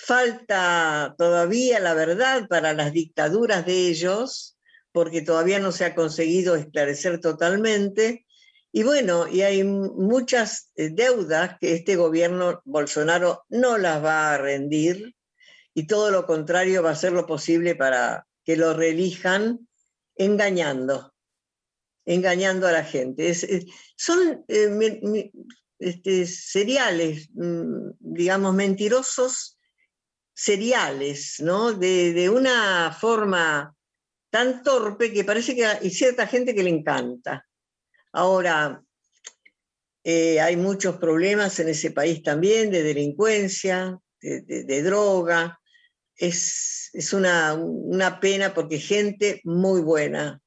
Falta todavía la verdad para las dictaduras de ellos, porque todavía no se ha conseguido esclarecer totalmente. Y bueno, y hay muchas eh, deudas que este gobierno Bolsonaro no las va a rendir y todo lo contrario va a ser lo posible para que lo reelijan engañando, engañando a la gente. son eh, este, seriales, mm, digamos, mentirosos seriales, ¿no? De, una forma tan torpe que parece que hay cierta gente que le encanta. Ahora, eh, hay muchos problemas en ese país también de delincuencia, de, droga. Es, una, una, pena porque gente muy buena,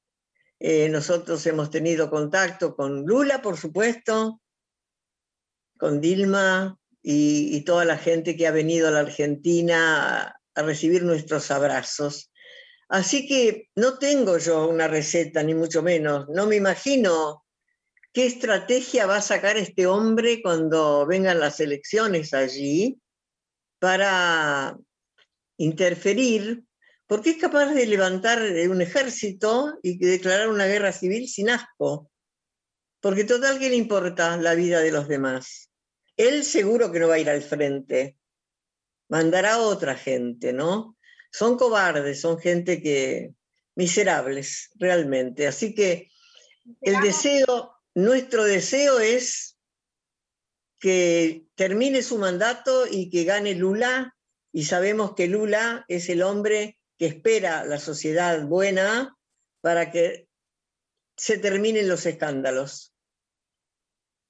eh, nosotros hemos tenido contacto con Lula, por supuesto, con Dilma y, toda la gente que ha venido a la Argentina a, recibir nuestros abrazos. Así que no tengo yo una receta, ni mucho menos. No me imagino qué estrategia va a sacar este hombre cuando vengan las elecciones allí para interferir porque es capaz de levantar eh, un ejército y declarar una guerra civil sin asco. Porque total que le importa la vida de los demás. Él seguro que no va a ir al frente. Mandará a otra gente, ¿no? Son cobardes, son gente que miserables, realmente. Así que el deseo, nuestro deseo es que termine su mandato y que gane Lula. Y sabemos que Lula es el hombre que espera la sociedad buena para que se terminen los escándalos.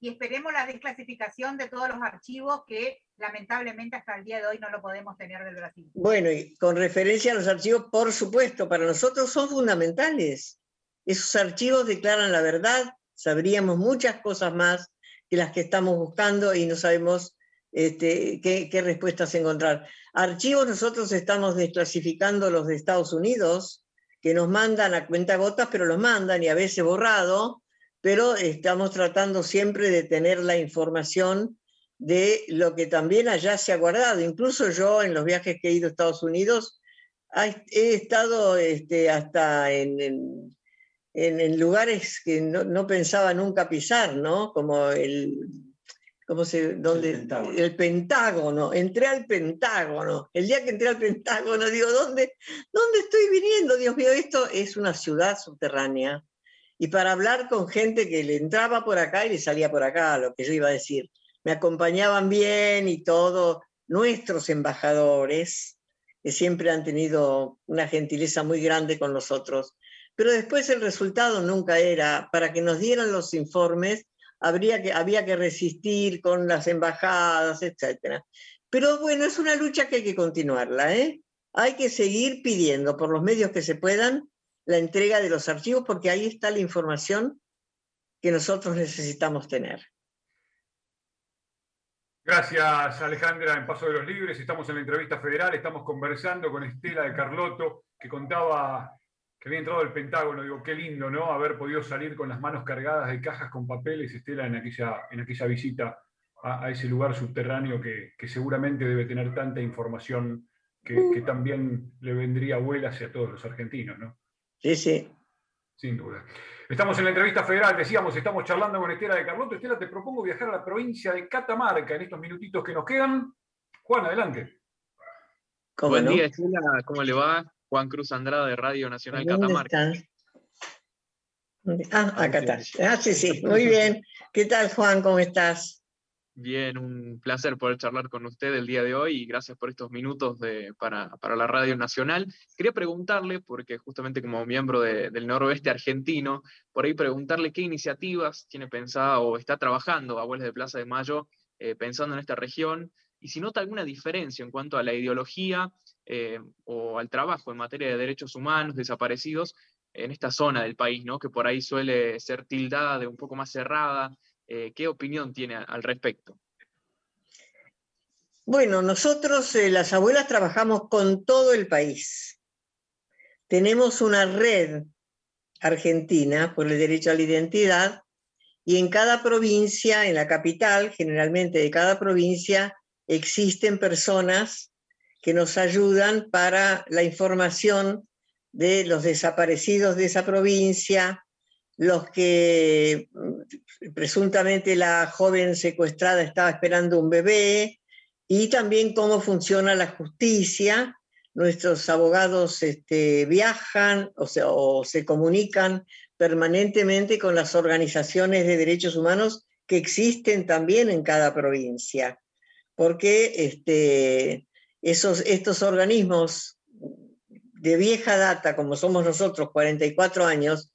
Y esperemos la desclasificación de todos los archivos que lamentablemente hasta el día de hoy no lo podemos tener del Brasil. Bueno, y con referencia a los archivos, por supuesto, para nosotros son fundamentales. Esos archivos declaran la verdad, sabríamos muchas cosas más que las que estamos buscando y no sabemos este, qué, respuestas encontrar. Archivos nosotros estamos desclasificando los de Estados Unidos, que nos mandan a cuenta gotas, pero los mandan y a veces borrado, pero estamos tratando siempre de tener la información de lo que también allá se ha guardado. Incluso yo en los viajes que he ido a Estados Unidos he estado este, hasta en, lugares que no, no, pensaba nunca pisar, ¿no? Como el ¿cómo se, dónde, el, Pentágono. Entré al Pentágono. El día que entré al Pentágono, digo, ¿dónde, ¿dónde estoy viniendo? Dios mío, esto es una ciudad subterránea. Y para hablar con gente que le entraba por acá y le salía por acá, lo que yo iba a decir. Me acompañaban bien y todo. Nuestros embajadores, que siempre han tenido una gentileza muy grande con nosotros. Pero después el resultado nunca era para que nos dieran los informes habría que, había que resistir con las embajadas, etc. Pero bueno, es una lucha que hay que continuarla. ¿eh? Hay que seguir pidiendo por los medios que se puedan la entrega de los archivos porque ahí está la información que nosotros necesitamos tener. Gracias Alejandra en Paso de los Libres. Estamos en la entrevista federal, estamos conversando con Estela de Carlotto, que contaba que había entrado al Pentágono, digo, qué lindo, ¿no? Haber podido salir con las manos cargadas de cajas con papeles, Estela, en aquella, en aquella visita a, ese lugar subterráneo que, seguramente debe tener tanta información que, también le vendría abuela hacia todos los argentinos, ¿no? Sí, sí. Sin duda. Estamos en la entrevista federal, decíamos, estamos charlando con Estela de Carlotto. Estela, te propongo viajar a la provincia de Catamarca en estos minutitos que nos quedan. Juan, adelante. Buen día, Estela, ¿cómo le va? Juan Cruz Andrade de Radio Nacional Catamarca. Ah, acá estás. Ah, sí, sí, muy bien. ¿Qué tal, Juan? ¿Cómo estás? Bien, un placer poder charlar con usted el día de hoy y gracias por estos minutos de, para, la Radio Nacional. Quería preguntarle, porque justamente como miembro del noroeste argentino, por ahí preguntarle qué iniciativas tiene pensada o está trabajando Abuelos de Plaza de Mayo eh, pensando en esta región y si nota alguna diferencia en cuanto a la ideología eh, o al trabajo en materia de derechos humanos, desaparecidos, en esta zona del país, ¿no? que por ahí suele ser tildada de un poco más cerrada. Eh, ¿Qué opinión tiene al respecto? Bueno, nosotros eh, las abuelas trabajamos con todo el país. Tenemos una red argentina por el derecho a la identidad y en cada provincia, en la capital, generalmente de cada provincia, existen personas que nos ayudan para la información de los desaparecidos de esa provincia, los que mm, presuntamente la joven secuestrada estaba esperando un bebé, y también cómo funciona la justicia. Nuestros abogados este, viajan o, o se comunican permanentemente con las organizaciones de derechos humanos que existen también en cada provincia, porque este, esos, estos organismos de vieja data, como somos nosotros, 44 años,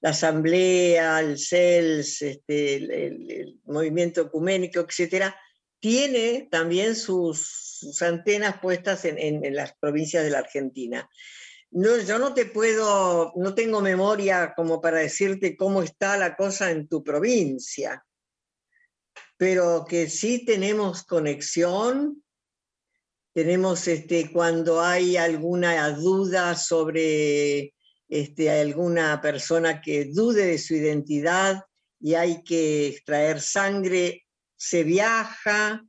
la Asamblea, el CELS, este, el, Movimiento Ecuménico, etcétera, tiene también sus, antenas puestas en, en, las provincias de la Argentina. No, yo no te puedo, no tengo memoria como para decirte cómo está la cosa en tu provincia, pero que sí tenemos conexión, tenemos este, cuando hay alguna duda sobre este, alguna persona que dude de su identidad y hay que extraer sangre, se viaja,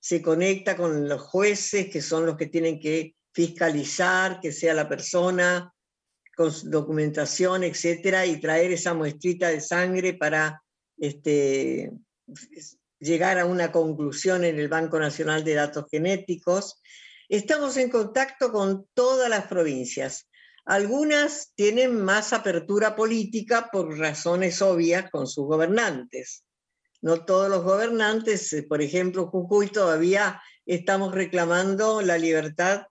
se conecta con los jueces, que son los que tienen que fiscalizar que sea la persona con documentación, etcétera, y traer esa muestrita de sangre para este, llegar a una conclusión en el Banco Nacional de Datos Genéticos. Estamos en contacto con todas las provincias. Algunas tienen más apertura política por razones obvias con sus gobernantes. No todos los gobernantes, eh, por ejemplo, Jujuy, todavía estamos reclamando la libertad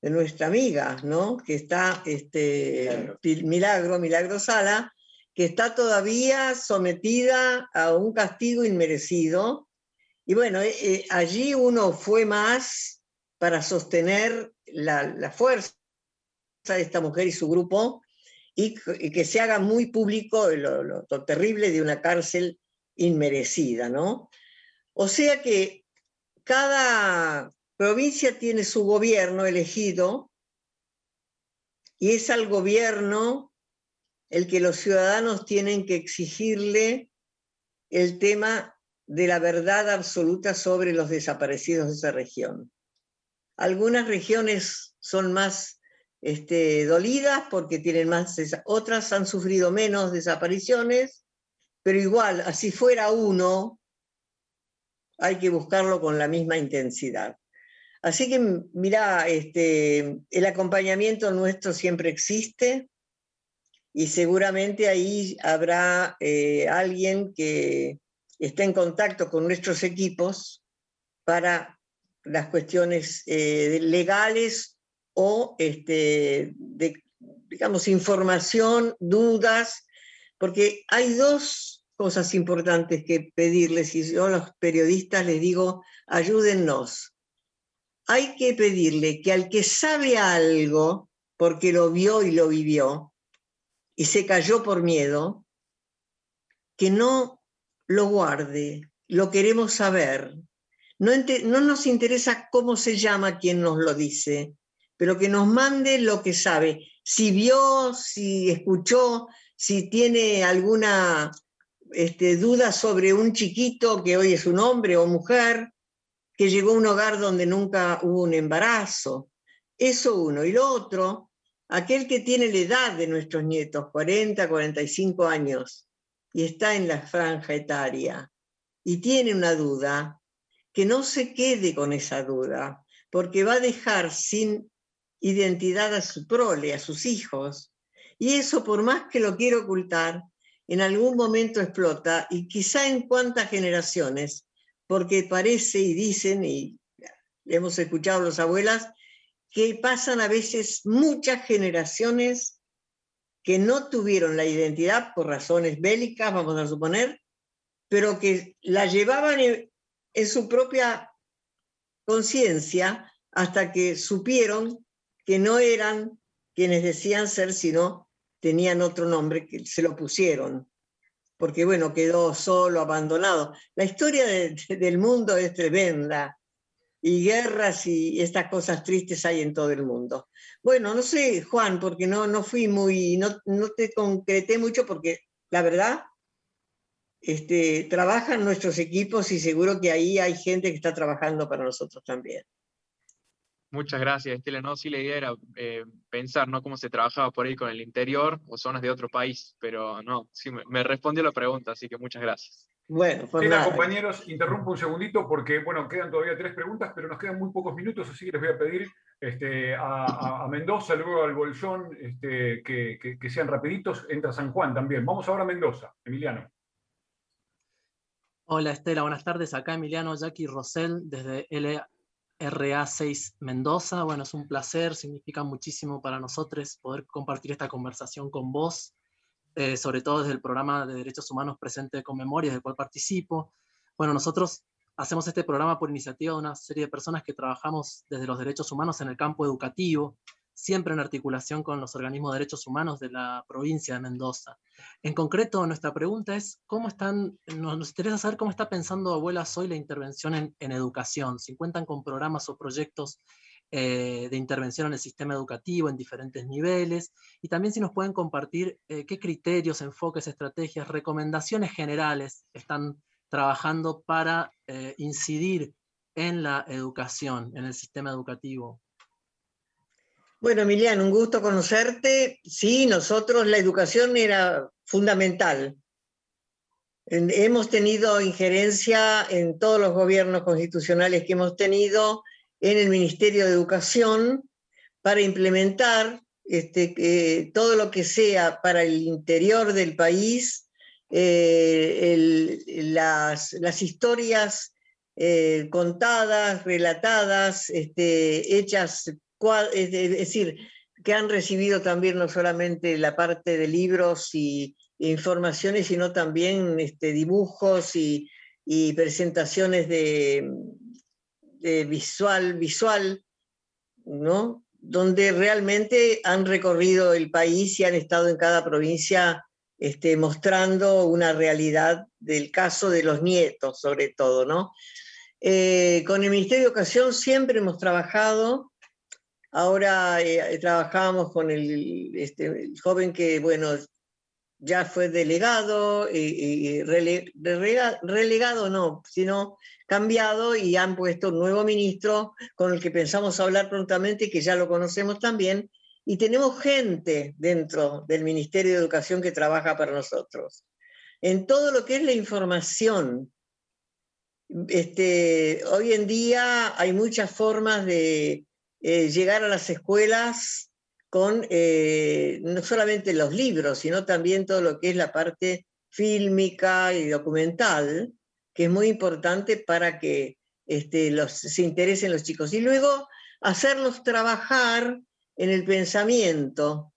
de nuestra amiga, ¿no? Que está, este, Milagro, Milagro Sala, que está todavía sometida a un castigo inmerecido. Y bueno, eh, eh, allí uno fue más para sostener la, la fuerza de esta mujer y su grupo y, que se haga muy público lo, terrible de una cárcel inmerecida, ¿no? O sea que cada provincia tiene su gobierno elegido y es al gobierno el que los ciudadanos tienen que exigirle el tema de la verdad absoluta sobre los desaparecidos de esa región. Algunas regiones son más este, dolidas porque tienen más, otras han sufrido menos desapariciones, pero igual, así fuera uno, hay que buscarlo con la misma intensidad. Así que, mira, este, el acompañamiento nuestro siempre existe y seguramente ahí habrá eh, alguien que esté en contacto con nuestros equipos para las cuestiones eh, legales o este, de, digamos, información, dudas, porque hay dos cosas importantes que pedirles y yo a los periodistas les digo, ayúdennos. Hay que pedirle que al que sabe algo, porque lo vio y lo vivió, y se cayó por miedo, que no lo guarde, lo queremos saber. No, no, nos interesa cómo se llama quien nos lo dice, pero que nos mande lo que sabe. Si vio, si escuchó, si tiene alguna este, duda sobre un chiquito que hoy es un hombre o mujer, que llegó a un hogar donde nunca hubo un embarazo. Eso uno. Y lo otro, aquel que tiene la edad de nuestros nietos, 40, 45 años, y está en la franja etaria, y tiene una duda, que no se quede con esa duda, porque va a dejar sin identidad a su prole, a sus hijos. Y eso, por más que lo quiero ocultar, en algún momento explota y quizá en cuántas generaciones, porque parece y dicen, y hemos escuchado a las abuelas, que pasan a veces muchas generaciones que no tuvieron la identidad por razones bélicas, vamos a suponer, pero que la llevaban en, su propia conciencia hasta que supieron que no eran quienes decían ser, sino tenían otro nombre que se lo pusieron, porque bueno, quedó solo, abandonado. La historia del mundo es tremenda y guerras y estas cosas tristes hay en todo el mundo. Bueno, no sé, Juan, porque no, no fui muy, no, no te concreté mucho porque la verdad, este, trabajan nuestros equipos y seguro que ahí hay gente que está trabajando para nosotros también. Muchas gracias, Estela. No, sí, la idea era eh, pensar ¿no? cómo se trabajaba por ahí con el interior o zonas de otro país, pero no, sí, me, respondió la pregunta, así que muchas gracias. Bueno, pues quedan, compañeros, interrumpo un segundito porque, bueno, quedan todavía tres preguntas, pero nos quedan muy pocos minutos, así que les voy a pedir este, a, Mendoza, luego al Bolsón, este, que, sean rapiditos. Entra San Juan también. Vamos ahora a Mendoza, Emiliano. Hola Estela, buenas tardes. Acá Emiliano Jackie Rosell desde LRA 6 Mendoza. Bueno, es un placer, significa muchísimo para nosotros poder compartir esta conversación con vos eh, sobre todo desde el programa de derechos humanos presente con memoria, del cual participo. Bueno, nosotros hacemos este programa por iniciativa de una serie de personas que trabajamos desde los derechos humanos en el campo educativo, siempre en articulación con los organismos de derechos humanos de la provincia de Mendoza. En concreto, nuestra pregunta es, ¿cómo están, nos, interesa saber cómo está pensando Abuela Soy la intervención en, en educación, si cuentan con programas o proyectos eh, de intervención en el sistema educativo en diferentes niveles y también si nos pueden compartir eh, qué criterios, enfoques, estrategias, recomendaciones generales están trabajando para eh, incidir en la educación, en el sistema educativo. Bueno, Emiliano, un gusto conocerte. Sí, nosotros la educación era fundamental. Hemos tenido injerencia en todos los gobiernos constitucionales que hemos tenido en el Ministerio de Educación para implementar este, todo lo que sea para el interior del país, eh, las, historias eh, contadas, relatadas, este, hechas, es decir, que han recibido también no solamente la parte de libros y, informaciones, sino también este, dibujos y presentaciones de, visual, visual, ¿no? Donde realmente han recorrido el país y han estado en cada provincia este, mostrando una realidad del caso de los nietos, sobre todo, ¿no? Eh, con el Ministerio de Educación siempre hemos trabajado. Ahora eh, trabajábamos con este, el, joven que, bueno, ya fue delegado, y, relegado no, sino cambiado y han puesto un nuevo ministro con el que pensamos hablar prontamente, que ya lo conocemos también, y tenemos gente dentro del Ministerio de Educación que trabaja para nosotros. En todo lo que es la información, este, hoy en día hay muchas formas de eh, llegar a las escuelas con eh, no solamente los libros, sino también todo lo que es la parte fílmica y documental, que es muy importante para que este, los, se interesen los chicos. Y luego hacerlos trabajar en el pensamiento.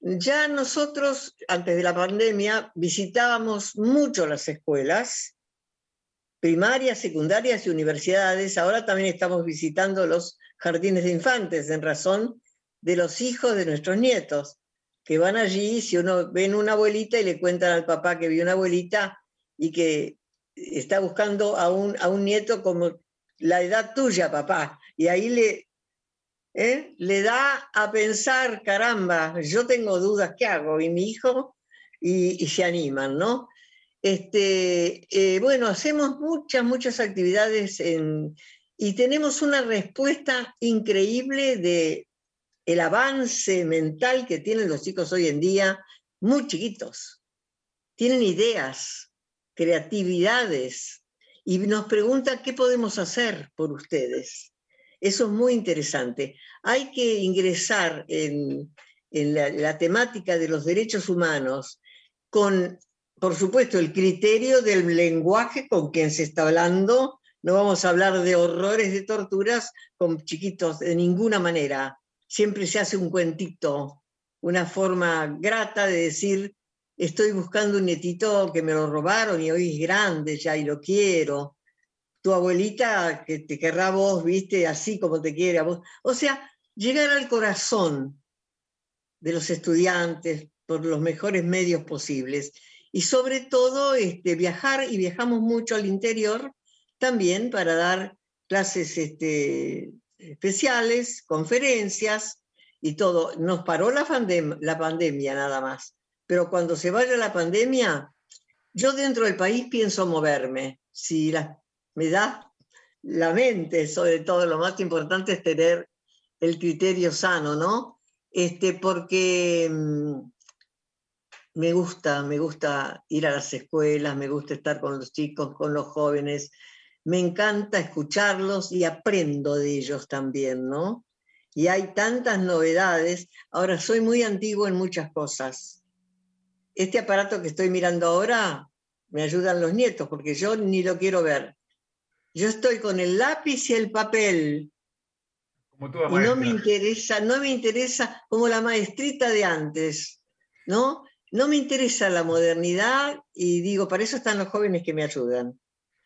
Ya nosotros, antes de la pandemia, visitábamos mucho las escuelas, primarias, secundarias y universidades. Ahora también estamos visitando los jardines de infantes en razón de los hijos de nuestros nietos, que van allí, si uno ven una abuelita y le cuentan al papá que vio una abuelita y que está buscando a un, a un nieto como la edad tuya, papá, y ahí le, ¿eh? le da a pensar, caramba, yo tengo dudas, ¿qué hago? Y mi hijo, y, se animan, ¿no? Este, eh, bueno, hacemos muchas, muchas actividades y tenemos una respuesta increíble de el avance mental que tienen los chicos hoy en día, muy chiquitos. Tienen ideas, creatividades y nos preguntan qué podemos hacer por ustedes. Eso es muy interesante. Hay que ingresar en, la, la temática de los derechos humanos con, por supuesto, el criterio del lenguaje con quien se está hablando. No vamos a hablar de horrores, de torturas con chiquitos de ninguna manera siempre se hace un cuentito, una forma grata de decir, estoy buscando un nietito que me lo robaron y hoy es grande ya y lo quiero. Tu abuelita que te querrá vos, viste, así como te quiere a vos. O sea, llegar al corazón de los estudiantes por los mejores medios posibles. Y sobre todo este, viajar, y viajamos mucho al interior también para dar clases este, especiales, conferencias y todo. Nos paró la pandemia nada más, pero cuando se vaya la pandemia, yo dentro del país pienso moverme. Si me da la mente, sobre todo, lo más importante es tener el criterio sano, ¿no? Este, porque mm, me gusta, me gusta ir a las escuelas, me gusta estar con los chicos, con los jóvenes, me encanta escucharlos y aprendo de ellos también, ¿no? Y hay tantas novedades. Ahora, soy muy antiguo en muchas cosas. Este aparato que estoy mirando ahora me ayudan los nietos, porque yo ni lo quiero ver. Yo estoy con el lápiz y el papel. y no me interesa, no me interesa como la maestrita de antes, ¿no? No me interesa la modernidad y digo, para eso están los jóvenes que me ayudan.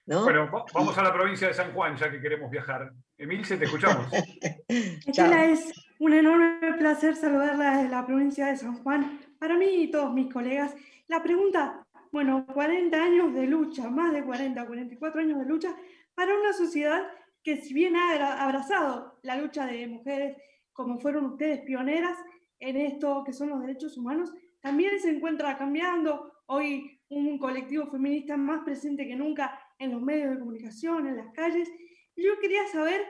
Bueno, vamos a la provincia de San Juan, ya que queremos viajar. Emilce, te escuchamos. [LAUGHS] Estela, es un enorme placer saludarla desde la provincia de San Juan. Para mí y todos mis colegas, la pregunta, bueno, 40 años de lucha, más de 40, 44 años de lucha, para una sociedad que si bien ha abrazado la lucha de mujeres, como fueron ustedes pioneras en esto que son los derechos humanos, también se encuentra cambiando. Hoy un colectivo feminista más presente que nunca en los medios de comunicación, en las calles. yo quería saber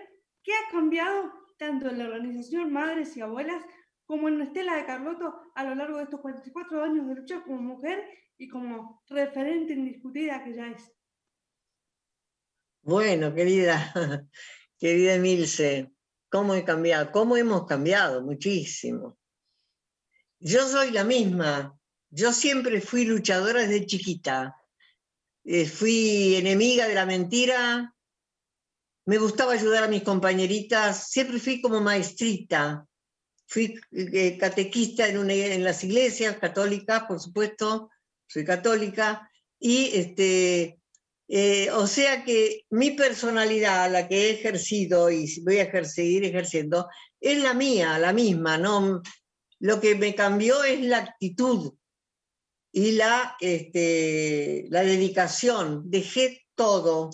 qué ha cambiado tanto en la organización Madres y Abuelas como en Estela de Carlotto a lo largo de estos 44 años de lucha como mujer y como referente indiscutida que ya es. Bueno, querida, [LAUGHS] querida Emilce, ¿cómo he cambiado? ¿Cómo hemos cambiado? Muchísimo. Yo soy la misma. Yo siempre fui luchadora desde chiquita. Eh, fui enemiga de la mentira, me gustaba ayudar a mis compañeritas, siempre fui como maestrita, fui eh, catequista en, en, las iglesias católicas, por supuesto, soy católica, y este, eh, o sea que mi personalidad, la que he ejercido y voy a seguir ejerciendo, es la mía, la misma, ¿no? Lo que me cambió es la actitud, y la, este, la dedicación. Dejé todo,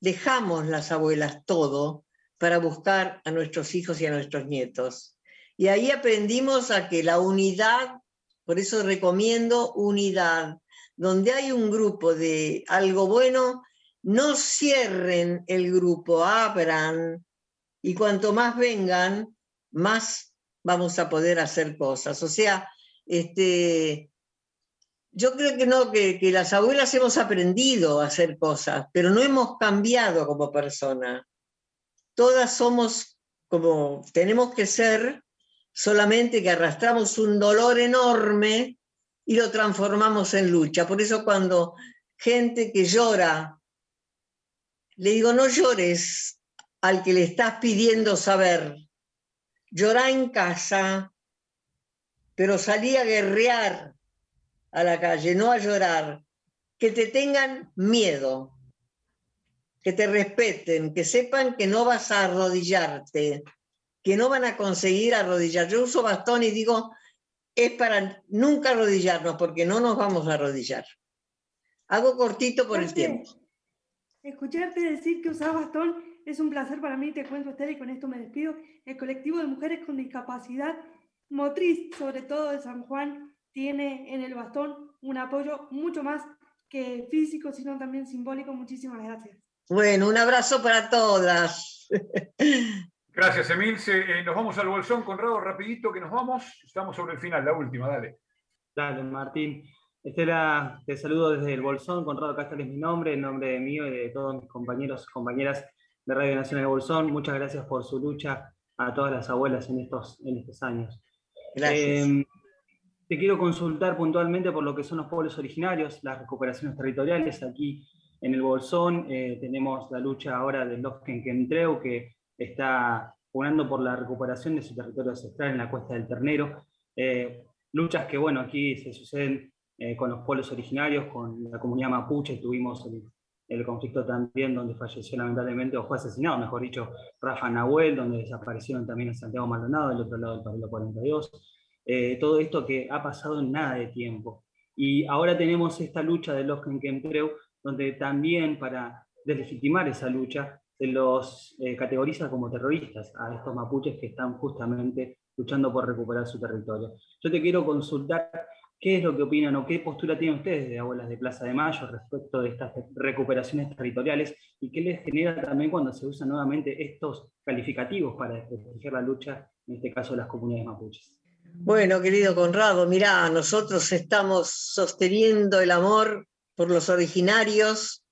dejamos las abuelas todo para buscar a nuestros hijos y a nuestros nietos. Y ahí aprendimos a que la unidad, por eso recomiendo unidad, donde hay un grupo de algo bueno, no cierren el grupo, abran, y cuanto más vengan, más vamos a poder hacer cosas. O sea, este, yo creo que no, que, las abuelas hemos aprendido a hacer cosas, pero no hemos cambiado como persona. Todas somos como tenemos que ser, solamente que arrastramos un dolor enorme y lo transformamos en lucha. Por eso cuando gente que llora, le digo, no llores al que le estás pidiendo saber. Llorá en casa, pero salí a guerrear a la calle, no a llorar, que te tengan miedo, que te respeten, que sepan que no vas a arrodillarte, que no van a conseguir arrodillar. Yo uso bastón y digo, es para nunca arrodillarnos, porque no nos vamos a arrodillar. Hago cortito por el tiempo. Escucharte decir que usas bastón es un placer para mí, te cuento, Esther, y con esto me despido. El colectivo de mujeres con discapacidad motriz, sobre todo de San Juan, tiene en el bastón un apoyo mucho más que físico, sino también simbólico. Muchísimas gracias. Bueno, un abrazo para todas. [LAUGHS] Gracias, Emilce. Eh, nos vamos al bolsón, Conrado, rapidito que nos vamos. Estamos sobre el final, la última, dale. Dale, Martín. Estela, te saludo desde el Bolsón, Conrado Castro es mi nombre, en nombre mío y de todos mis compañeros y compañeras de Radio Nacional de Bolsón. Muchas gracias por su lucha a todas las abuelas en estos, en estos años. Gracias. Eh, te quiero consultar puntualmente por lo que son los pueblos originarios, las recuperaciones territoriales. Aquí en el Bolsón eh, tenemos la lucha ahora del Lofken Kentreu, que está jugando por la recuperación de su territorio ancestral en la Cuesta del Ternero. Eh, luchas que, bueno, aquí se suceden eh, con los pueblos originarios, con la comunidad mapuche. Tuvimos el, el, conflicto también donde falleció lamentablemente, o fue asesinado, mejor dicho, Rafa Nahuel, donde desaparecieron también a Santiago Maldonado, del otro lado del paralelo 42. Eh, todo esto que ha pasado en nada de tiempo. Y ahora tenemos esta lucha de los Kenkentreu, donde también para deslegitimar esa lucha se los eh, categoriza como terroristas a estos mapuches que están justamente luchando por recuperar su territorio. Yo te quiero consultar qué es lo que opinan o qué postura tienen ustedes de Abuelas de Plaza de Mayo respecto de estas recuperaciones territoriales y qué les genera también cuando se usan nuevamente estos calificativos para desprestigiar la lucha, en este caso las comunidades mapuches. Bueno, querido Conrado, mirá, nosotros estamos sosteniendo el amor por los originarios,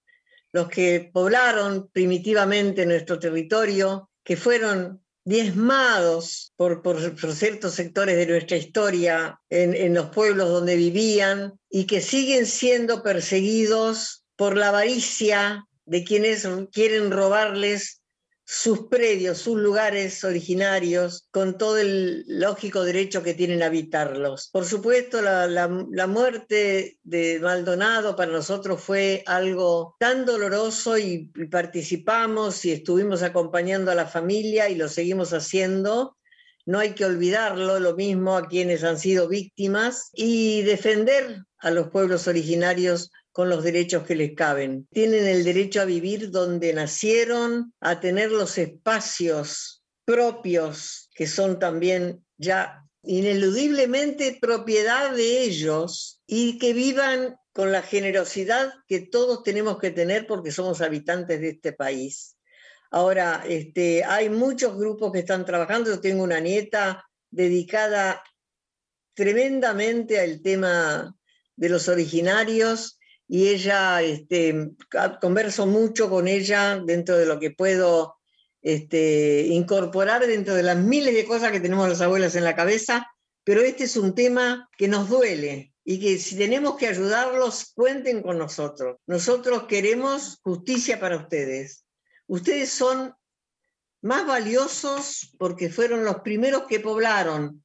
los que poblaron primitivamente nuestro territorio, que fueron diezmados por, ciertos sectores de nuestra historia en, en los pueblos donde vivían y que siguen siendo perseguidos por la avaricia de quienes quieren robarles sus predios, sus lugares originarios, con todo el lógico derecho que tienen a habitarlos. Por supuesto, la, muerte de Maldonado para nosotros fue algo tan doloroso y, y participamos y estuvimos acompañando a la familia y lo seguimos haciendo no hay que olvidarlo, lo mismo a quienes han sido víctimas, y defender a los pueblos originarios con los derechos que les caben. Tienen el derecho a vivir donde nacieron, a tener los espacios propios que son también ya ineludiblemente propiedad de ellos y que vivan con la generosidad que todos tenemos que tener porque somos habitantes de este país. Ahora, este, hay muchos grupos que están trabajando. Yo tengo una nieta dedicada tremendamente al tema de los originarios y ella, este, converso mucho con ella dentro de lo que puedo este, incorporar dentro de las miles de cosas que tenemos las abuelas en la cabeza, pero este es un tema que nos duele y que si tenemos que ayudarlos, cuenten con nosotros. Nosotros queremos justicia para ustedes. Ustedes son más valiosos porque fueron los primeros que poblaron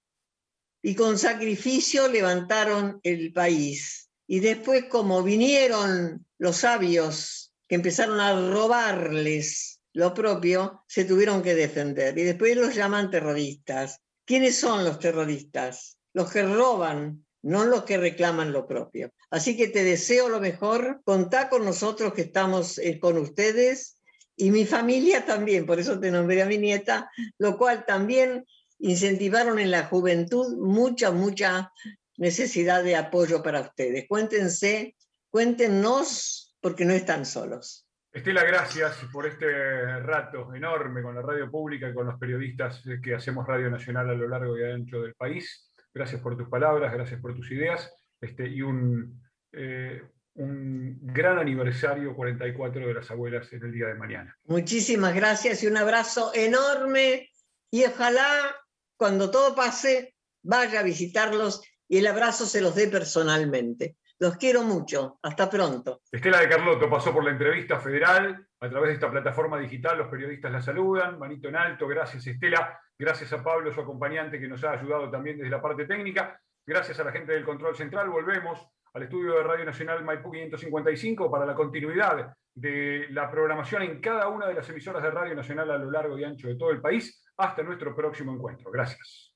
y con sacrificio levantaron el país. Y después, como vinieron los sabios que empezaron a robarles lo propio, se tuvieron que defender. Y después los llaman terroristas. ¿Quiénes son los terroristas? Los que roban, no los que reclaman lo propio. Así que te deseo lo mejor. Contá con nosotros que estamos eh, con ustedes y mi familia también, por eso te nombré a mi nieta, lo cual también incentivaron en la juventud mucha, mucha necesidad de apoyo para ustedes. Cuéntense, cuéntenos, porque no están solos. Estela, gracias por este rato enorme con la radio pública y con los periodistas que hacemos Radio Nacional a lo largo y ancho del país. Gracias por tus palabras, gracias por tus ideas este, y un, eh, un gran aniversario 44 de las abuelas en el día de mañana. Muchísimas gracias y un abrazo enorme y ojalá cuando todo pase vaya a visitarlos y el abrazo se los dé personalmente. Los quiero mucho. Hasta pronto. Estela de Carlotto pasó por la entrevista federal. A través de esta plataforma digital los periodistas la saludan. Manito en alto. Gracias Estela. Gracias a Pablo, su acompañante, que nos ha ayudado también desde la parte técnica. Gracias a la gente del Control Central. Volvemos al estudio de Radio Nacional Maipú 555 para la continuidad de la programación en cada una de las emisoras de Radio Nacional a lo largo y ancho de todo el país. Hasta nuestro próximo encuentro. Gracias.